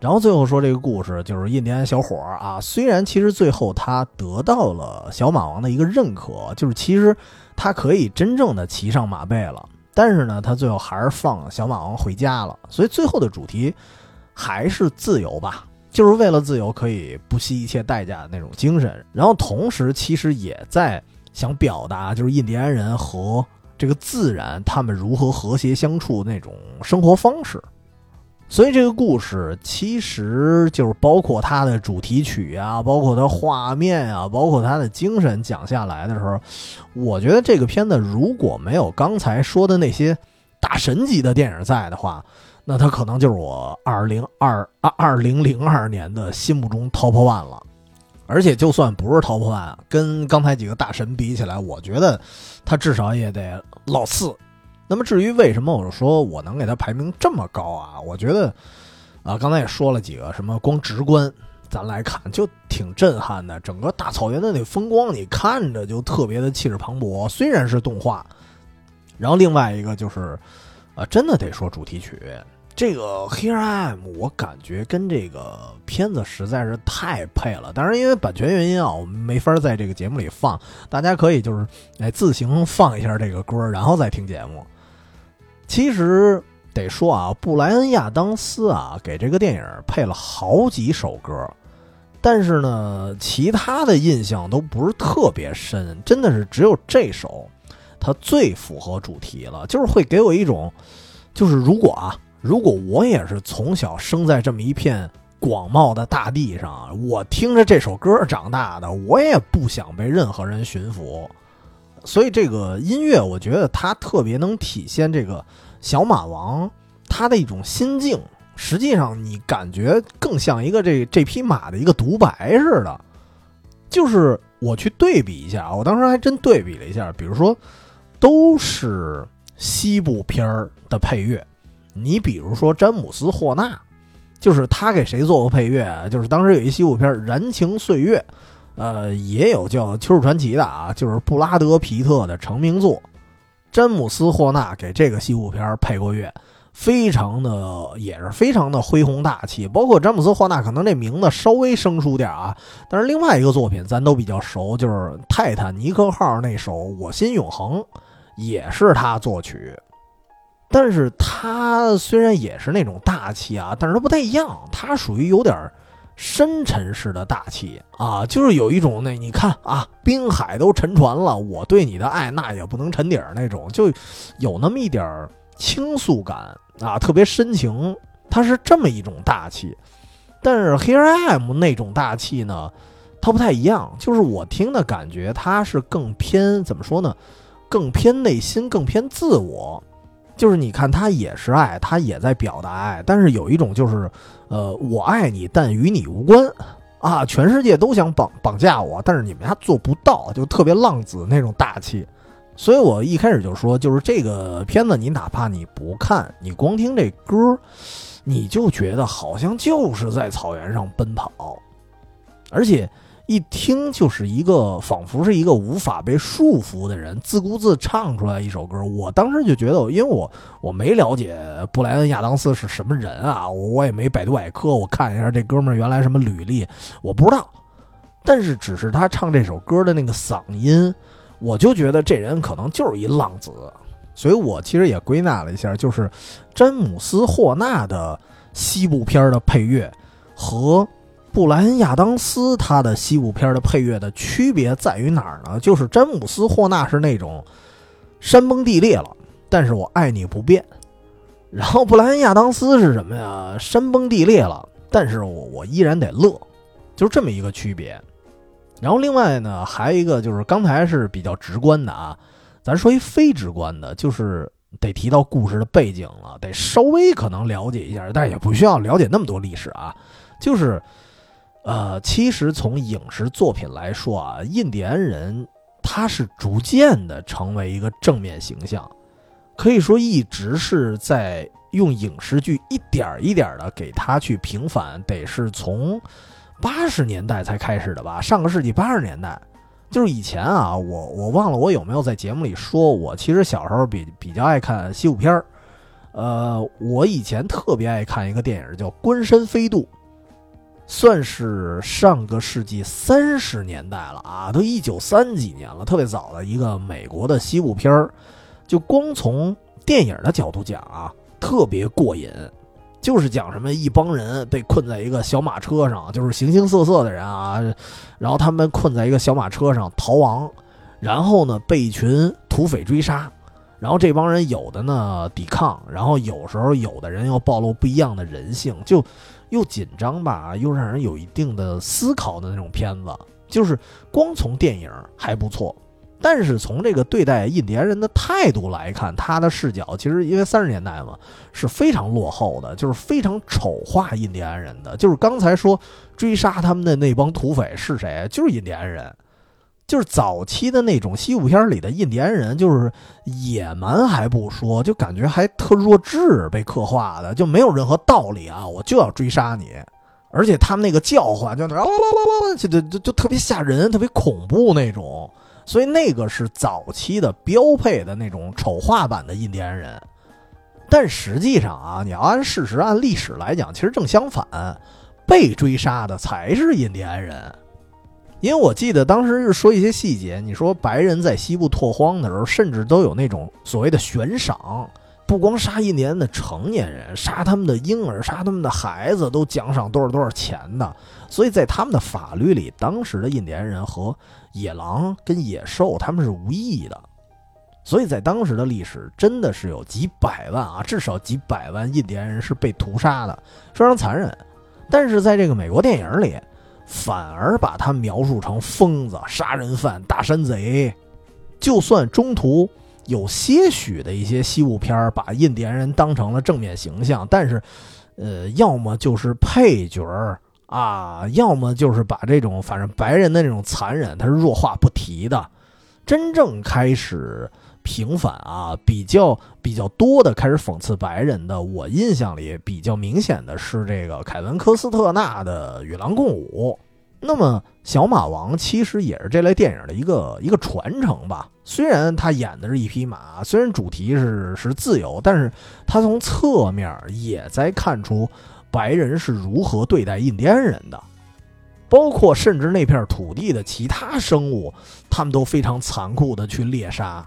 然后最后说这个故事就是印第安小伙儿啊，虽然其实最后他得到了小马王的一个认可，就是其实他可以真正的骑上马背了，但是呢，他最后还是放小马王回家了。所以最后的主题还是自由吧，就是为了自由可以不惜一切代价的那种精神。然后同时其实也在想表达，就是印第安人和这个自然他们如何和谐相处那种生活方式。所以这个故事其实就是包括它的主题曲啊，包括它画面啊，包括它的精神讲下来的时候，我觉得这个片子如果没有刚才说的那些大神级的电影在的话，那它可能就是我二零二二二零零二年的心目中 top one 了。而且就算不是 top one，跟刚才几个大神比起来，我觉得它至少也得老四。那么至于为什么我说我能给他排名这么高啊？我觉得，啊，刚才也说了几个什么，光直观咱来看就挺震撼的。整个大草原的那风光，你看着就特别的气势磅礴。虽然是动画，然后另外一个就是，啊，真的得说主题曲，这个 Here I Am，我感觉跟这个片子实在是太配了。当然，因为版权原因啊，我们没法在这个节目里放，大家可以就是哎自行放一下这个歌，然后再听节目。其实得说啊，布莱恩·亚当斯啊，给这个电影配了好几首歌。但是呢，其他的印象都不是特别深，真的是只有这首，它最符合主题了，就是会给我一种，就是如果啊，如果我也是从小生在这么一片广袤的大地上，我听着这首歌长大的，我也不想被任何人驯服。所以这个音乐，我觉得它特别能体现这个小马王他的一种心境。实际上，你感觉更像一个这这匹马的一个独白似的。就是我去对比一下，我当时还真对比了一下，比如说都是西部片儿的配乐，你比如说詹姆斯·霍纳，就是他给谁做过配乐？就是当时有一西部片《燃情岁月》，呃，也有叫《秋日传奇》的啊，就是布拉德·皮特的成名作，詹姆斯·霍纳给这个西部片配过乐。非常的也是非常的恢宏大气，包括詹姆斯·霍纳，可能这名字稍微生疏点啊，但是另外一个作品咱都比较熟，就是《泰坦尼克号》那首《我心永恒》，也是他作曲。但是他虽然也是那种大气啊，但是他不太一样，他属于有点儿深沉式的大气啊，就是有一种那你看啊，滨海都沉船了，我对你的爱那也不能沉底儿那种，就有那么一点儿。倾诉感啊，特别深情，它是这么一种大气。但是 Here I Am 那种大气呢，它不太一样。就是我听的感觉，它是更偏怎么说呢？更偏内心，更偏自我。就是你看，他也是爱，他也在表达爱，但是有一种就是，呃，我爱你，但与你无关啊。全世界都想绑绑架我，但是你们家做不到，就特别浪子那种大气。所以我一开始就说，就是这个片子，你哪怕你不看，你光听这歌，你就觉得好像就是在草原上奔跑，而且一听就是一个仿佛是一个无法被束缚的人自顾自唱出来一首歌。我当时就觉得，因为我我没了解布莱恩·亚当斯是什么人啊，我也没百度百科，我看一下这哥们儿原来什么履历，我不知道。但是只是他唱这首歌的那个嗓音。我就觉得这人可能就是一浪子，所以我其实也归纳了一下，就是詹姆斯·霍纳的西部片的配乐和布莱恩·亚当斯他的西部片的配乐的区别在于哪儿呢？就是詹姆斯·霍纳是那种山崩地裂了，但是我爱你不变；然后布莱恩·亚当斯是什么呀？山崩地裂了，但是我我依然得乐，就是这么一个区别。然后另外呢，还有一个就是刚才是比较直观的啊，咱说一非直观的，就是得提到故事的背景了，得稍微可能了解一下，但也不需要了解那么多历史啊。就是，呃，其实从影视作品来说啊，印第安人他是逐渐的成为一个正面形象，可以说一直是在用影视剧一点一点的给他去平反，得是从。八十年代才开始的吧？上个世纪八十年代，就是以前啊，我我忘了我有没有在节目里说，我其实小时候比比较爱看西部片儿。呃，我以前特别爱看一个电影叫《关山飞渡》，算是上个世纪三十年代了啊，都一九三几年了，特别早的一个美国的西部片儿。就光从电影的角度讲啊，特别过瘾。就是讲什么一帮人被困在一个小马车上，就是形形色色的人啊，然后他们困在一个小马车上逃亡，然后呢被一群土匪追杀，然后这帮人有的呢抵抗，然后有时候有的人又暴露不一样的人性，就又紧张吧，又让人有一定的思考的那种片子，就是光从电影还不错。但是从这个对待印第安人的态度来看，他的视角其实因为三十年代嘛是非常落后的，就是非常丑化印第安人的。就是刚才说追杀他们的那帮土匪是谁？就是印第安人，就是早期的那种西部片里的印第安人，就是野蛮还不说，就感觉还特弱智，被刻画的就没有任何道理啊！我就要追杀你，而且他们那个叫唤就那哇哇哇哇，就就就特别吓人，特别恐怖那种。所以那个是早期的标配的那种丑化版的印第安人。但实际上啊，你要按事实、按历史来讲，其实正相反，被追杀的才是印第安人。因为我记得当时是说一些细节，你说白人在西部拓荒的时候，甚至都有那种所谓的悬赏，不光杀印第安的成年人，杀他们的婴儿、杀他们的孩子，都奖赏多少多少钱的。所以在他们的法律里，当时的印第安人和野狼跟野兽他们是无异的。所以在当时的历史，真的是有几百万啊，至少几百万印第安人是被屠杀的，非常残忍。但是在这个美国电影里。反而把他描述成疯子、杀人犯、大山贼。就算中途有些许的一些西部片把印第安人当成了正面形象，但是，呃，要么就是配角啊，要么就是把这种反正白人的那种残忍，他是弱化不提的。真正开始平反啊，比较比较多的开始讽刺白人的，我印象里比较明显的是这个凯文科斯特纳的《与狼共舞》。那么，小马王其实也是这类电影的一个一个传承吧。虽然他演的是一匹马，虽然主题是是自由，但是他从侧面也在看出白人是如何对待印第安人的，包括甚至那片土地的其他生物，他们都非常残酷的去猎杀。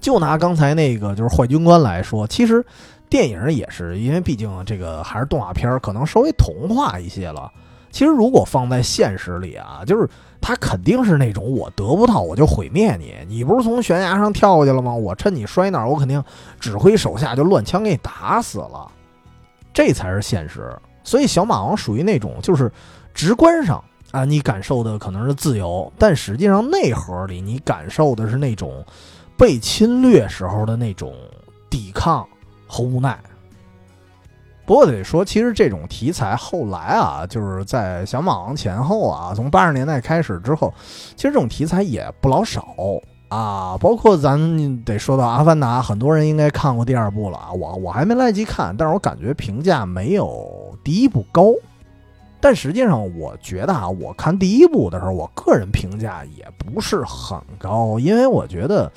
就拿刚才那个就是坏军官来说，其实电影也是，因为毕竟这个还是动画片，可能稍微童话一些了。其实，如果放在现实里啊，就是他肯定是那种我得不到我就毁灭你。你不是从悬崖上跳过去了吗？我趁你摔那儿，我肯定指挥手下就乱枪给你打死了。这才是现实。所以，小马王属于那种就是直观上啊，你感受的可能是自由，但实际上内核里你感受的是那种被侵略时候的那种抵抗和无奈。不过得说，其实这种题材后来啊，就是在小马王前后啊，从八十年代开始之后，其实这种题材也不老少啊。包括咱得说到《阿凡达》，很多人应该看过第二部了啊。我我还没来及看，但是我感觉评价没有第一部高。但实际上，我觉得啊，我看第一部的时候，我个人评价也不是很高，因为我觉得。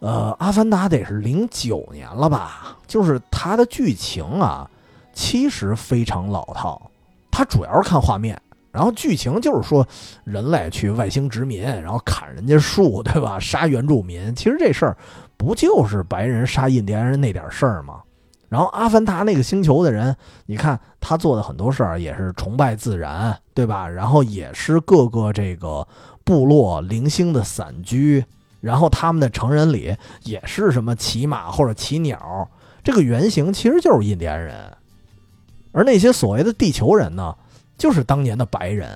呃，《阿凡达》得是零九年了吧？就是它的剧情啊，其实非常老套。它主要是看画面，然后剧情就是说人类去外星殖民，然后砍人家树，对吧？杀原住民。其实这事儿不就是白人杀印第安人那点事儿吗？然后阿凡达那个星球的人，你看他做的很多事儿也是崇拜自然，对吧？然后也是各个这个部落零星的散居。然后他们的成人礼也是什么骑马或者骑鸟，这个原型其实就是印第安人，而那些所谓的地球人呢，就是当年的白人。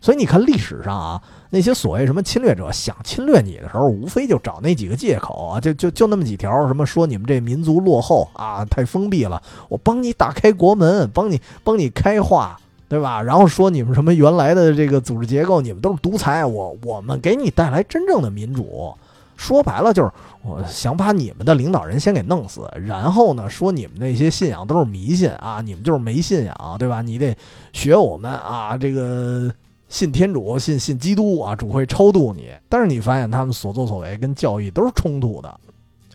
所以你看历史上啊，那些所谓什么侵略者想侵略你的时候，无非就找那几个借口啊，就就就那么几条，什么说你们这民族落后啊，太封闭了，我帮你打开国门，帮你帮你开化。对吧？然后说你们什么原来的这个组织结构，你们都是独裁。我我们给你带来真正的民主，说白了就是我想把你们的领导人先给弄死，然后呢说你们那些信仰都是迷信啊，你们就是没信仰，对吧？你得学我们啊，这个信天主，信信基督啊，主会超度你。但是你发现他们所作所为跟教义都是冲突的，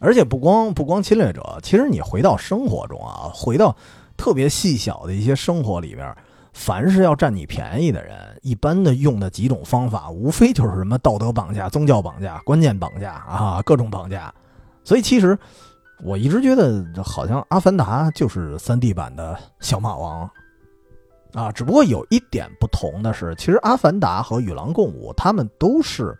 而且不光不光侵略者，其实你回到生活中啊，回到特别细小的一些生活里边。凡是要占你便宜的人，一般的用的几种方法，无非就是什么道德绑架、宗教绑架、观念绑架啊，各种绑架。所以其实我一直觉得，好像《阿凡达》就是三 D 版的小马王啊。只不过有一点不同的是，其实《阿凡达》和《与狼共舞》，他们都是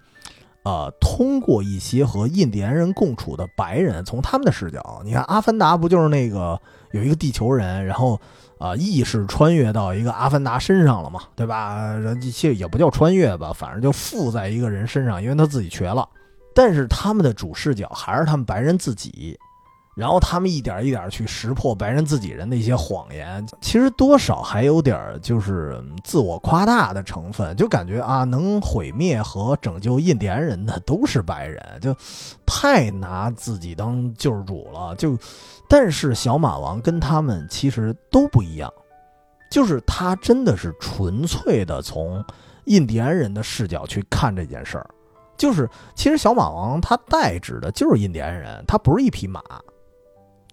呃通过一些和印第安人共处的白人，从他们的视角，你看《阿凡达》不就是那个有一个地球人，然后。啊，意识穿越到一个阿凡达身上了嘛，对吧？其实也不叫穿越吧，反正就附在一个人身上，因为他自己瘸了。但是他们的主视角还是他们白人自己，然后他们一点一点去识破白人自己人的一些谎言，其实多少还有点就是自我夸大的成分，就感觉啊，能毁灭和拯救印第安人的都是白人，就太拿自己当救世主了，就。但是小马王跟他们其实都不一样，就是他真的是纯粹的从印第安人的视角去看这件事儿，就是其实小马王他代指的就是印第安人，他不是一匹马。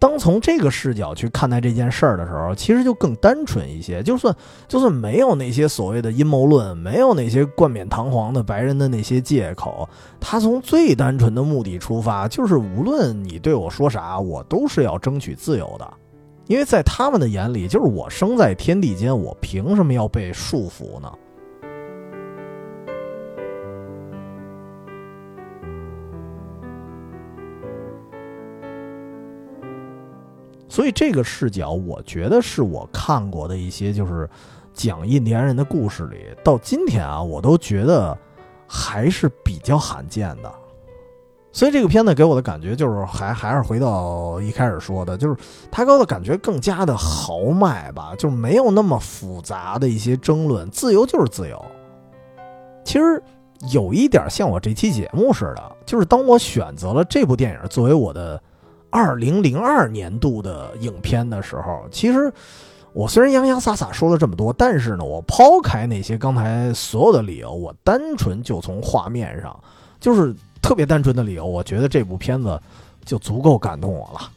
当从这个视角去看待这件事儿的时候，其实就更单纯一些。就算就算没有那些所谓的阴谋论，没有那些冠冕堂皇的白人的那些借口，他从最单纯的目的出发，就是无论你对我说啥，我都是要争取自由的。因为在他们的眼里，就是我生在天地间，我凭什么要被束缚呢？所以这个视角，我觉得是我看过的一些就是讲印第安人的故事里，到今天啊，我都觉得还是比较罕见的。所以这个片子给我的感觉就是，还还是回到一开始说的，就是他给我的感觉更加的豪迈吧，就没有那么复杂的一些争论，自由就是自由。其实有一点像我这期节目似的，就是当我选择了这部电影作为我的。二零零二年度的影片的时候，其实我虽然洋洋洒洒说了这么多，但是呢，我抛开那些刚才所有的理由，我单纯就从画面上，就是特别单纯的理由，我觉得这部片子就足够感动我了。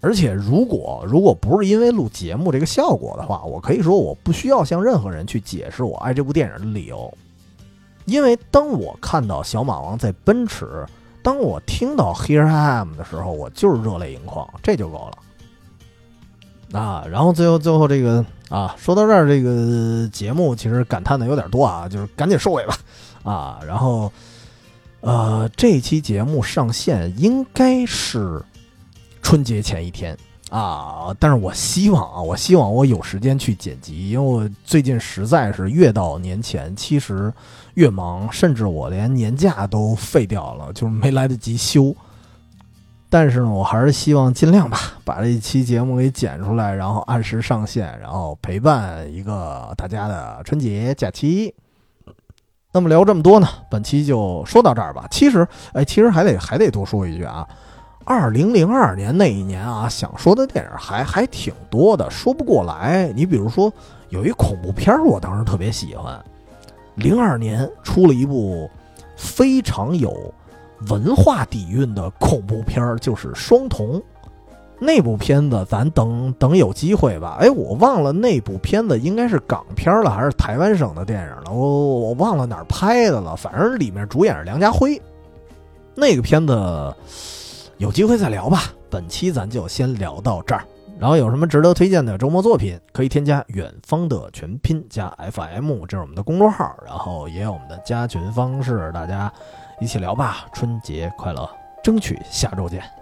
而且，如果如果不是因为录节目这个效果的话，我可以说我不需要向任何人去解释我爱这部电影的理由，因为当我看到小马王在奔驰。当我听到 Here I Am 的时候，我就是热泪盈眶，这就够了。啊，然后最后最后这个啊，说到这儿，这个节目其实感叹的有点多啊，就是赶紧收尾吧。啊，然后呃，这期节目上线应该是春节前一天。啊！但是我希望啊，我希望我有时间去剪辑，因为我最近实在是越到年前，其实越忙，甚至我连年假都废掉了，就是没来得及休。但是呢，我还是希望尽量吧，把这一期节目给剪出来，然后按时上线，然后陪伴一个大家的春节假期。那么聊这么多呢，本期就说到这儿吧。其实，哎，其实还得还得多说一句啊。二零零二年那一年啊，想说的电影还还挺多的，说不过来。你比如说，有一恐怖片我当时特别喜欢。零二年出了一部非常有文化底蕴的恐怖片就是《双瞳》。那部片子咱等等有机会吧。哎，我忘了那部片子应该是港片了还是台湾省的电影了，我我忘了哪儿拍的了。反正里面主演是梁家辉。那个片子。有机会再聊吧，本期咱就先聊到这儿。然后有什么值得推荐的周末作品，可以添加远方的全拼加 FM，这是我们的公众号，然后也有我们的加群方式，大家一起聊吧。春节快乐，争取下周见。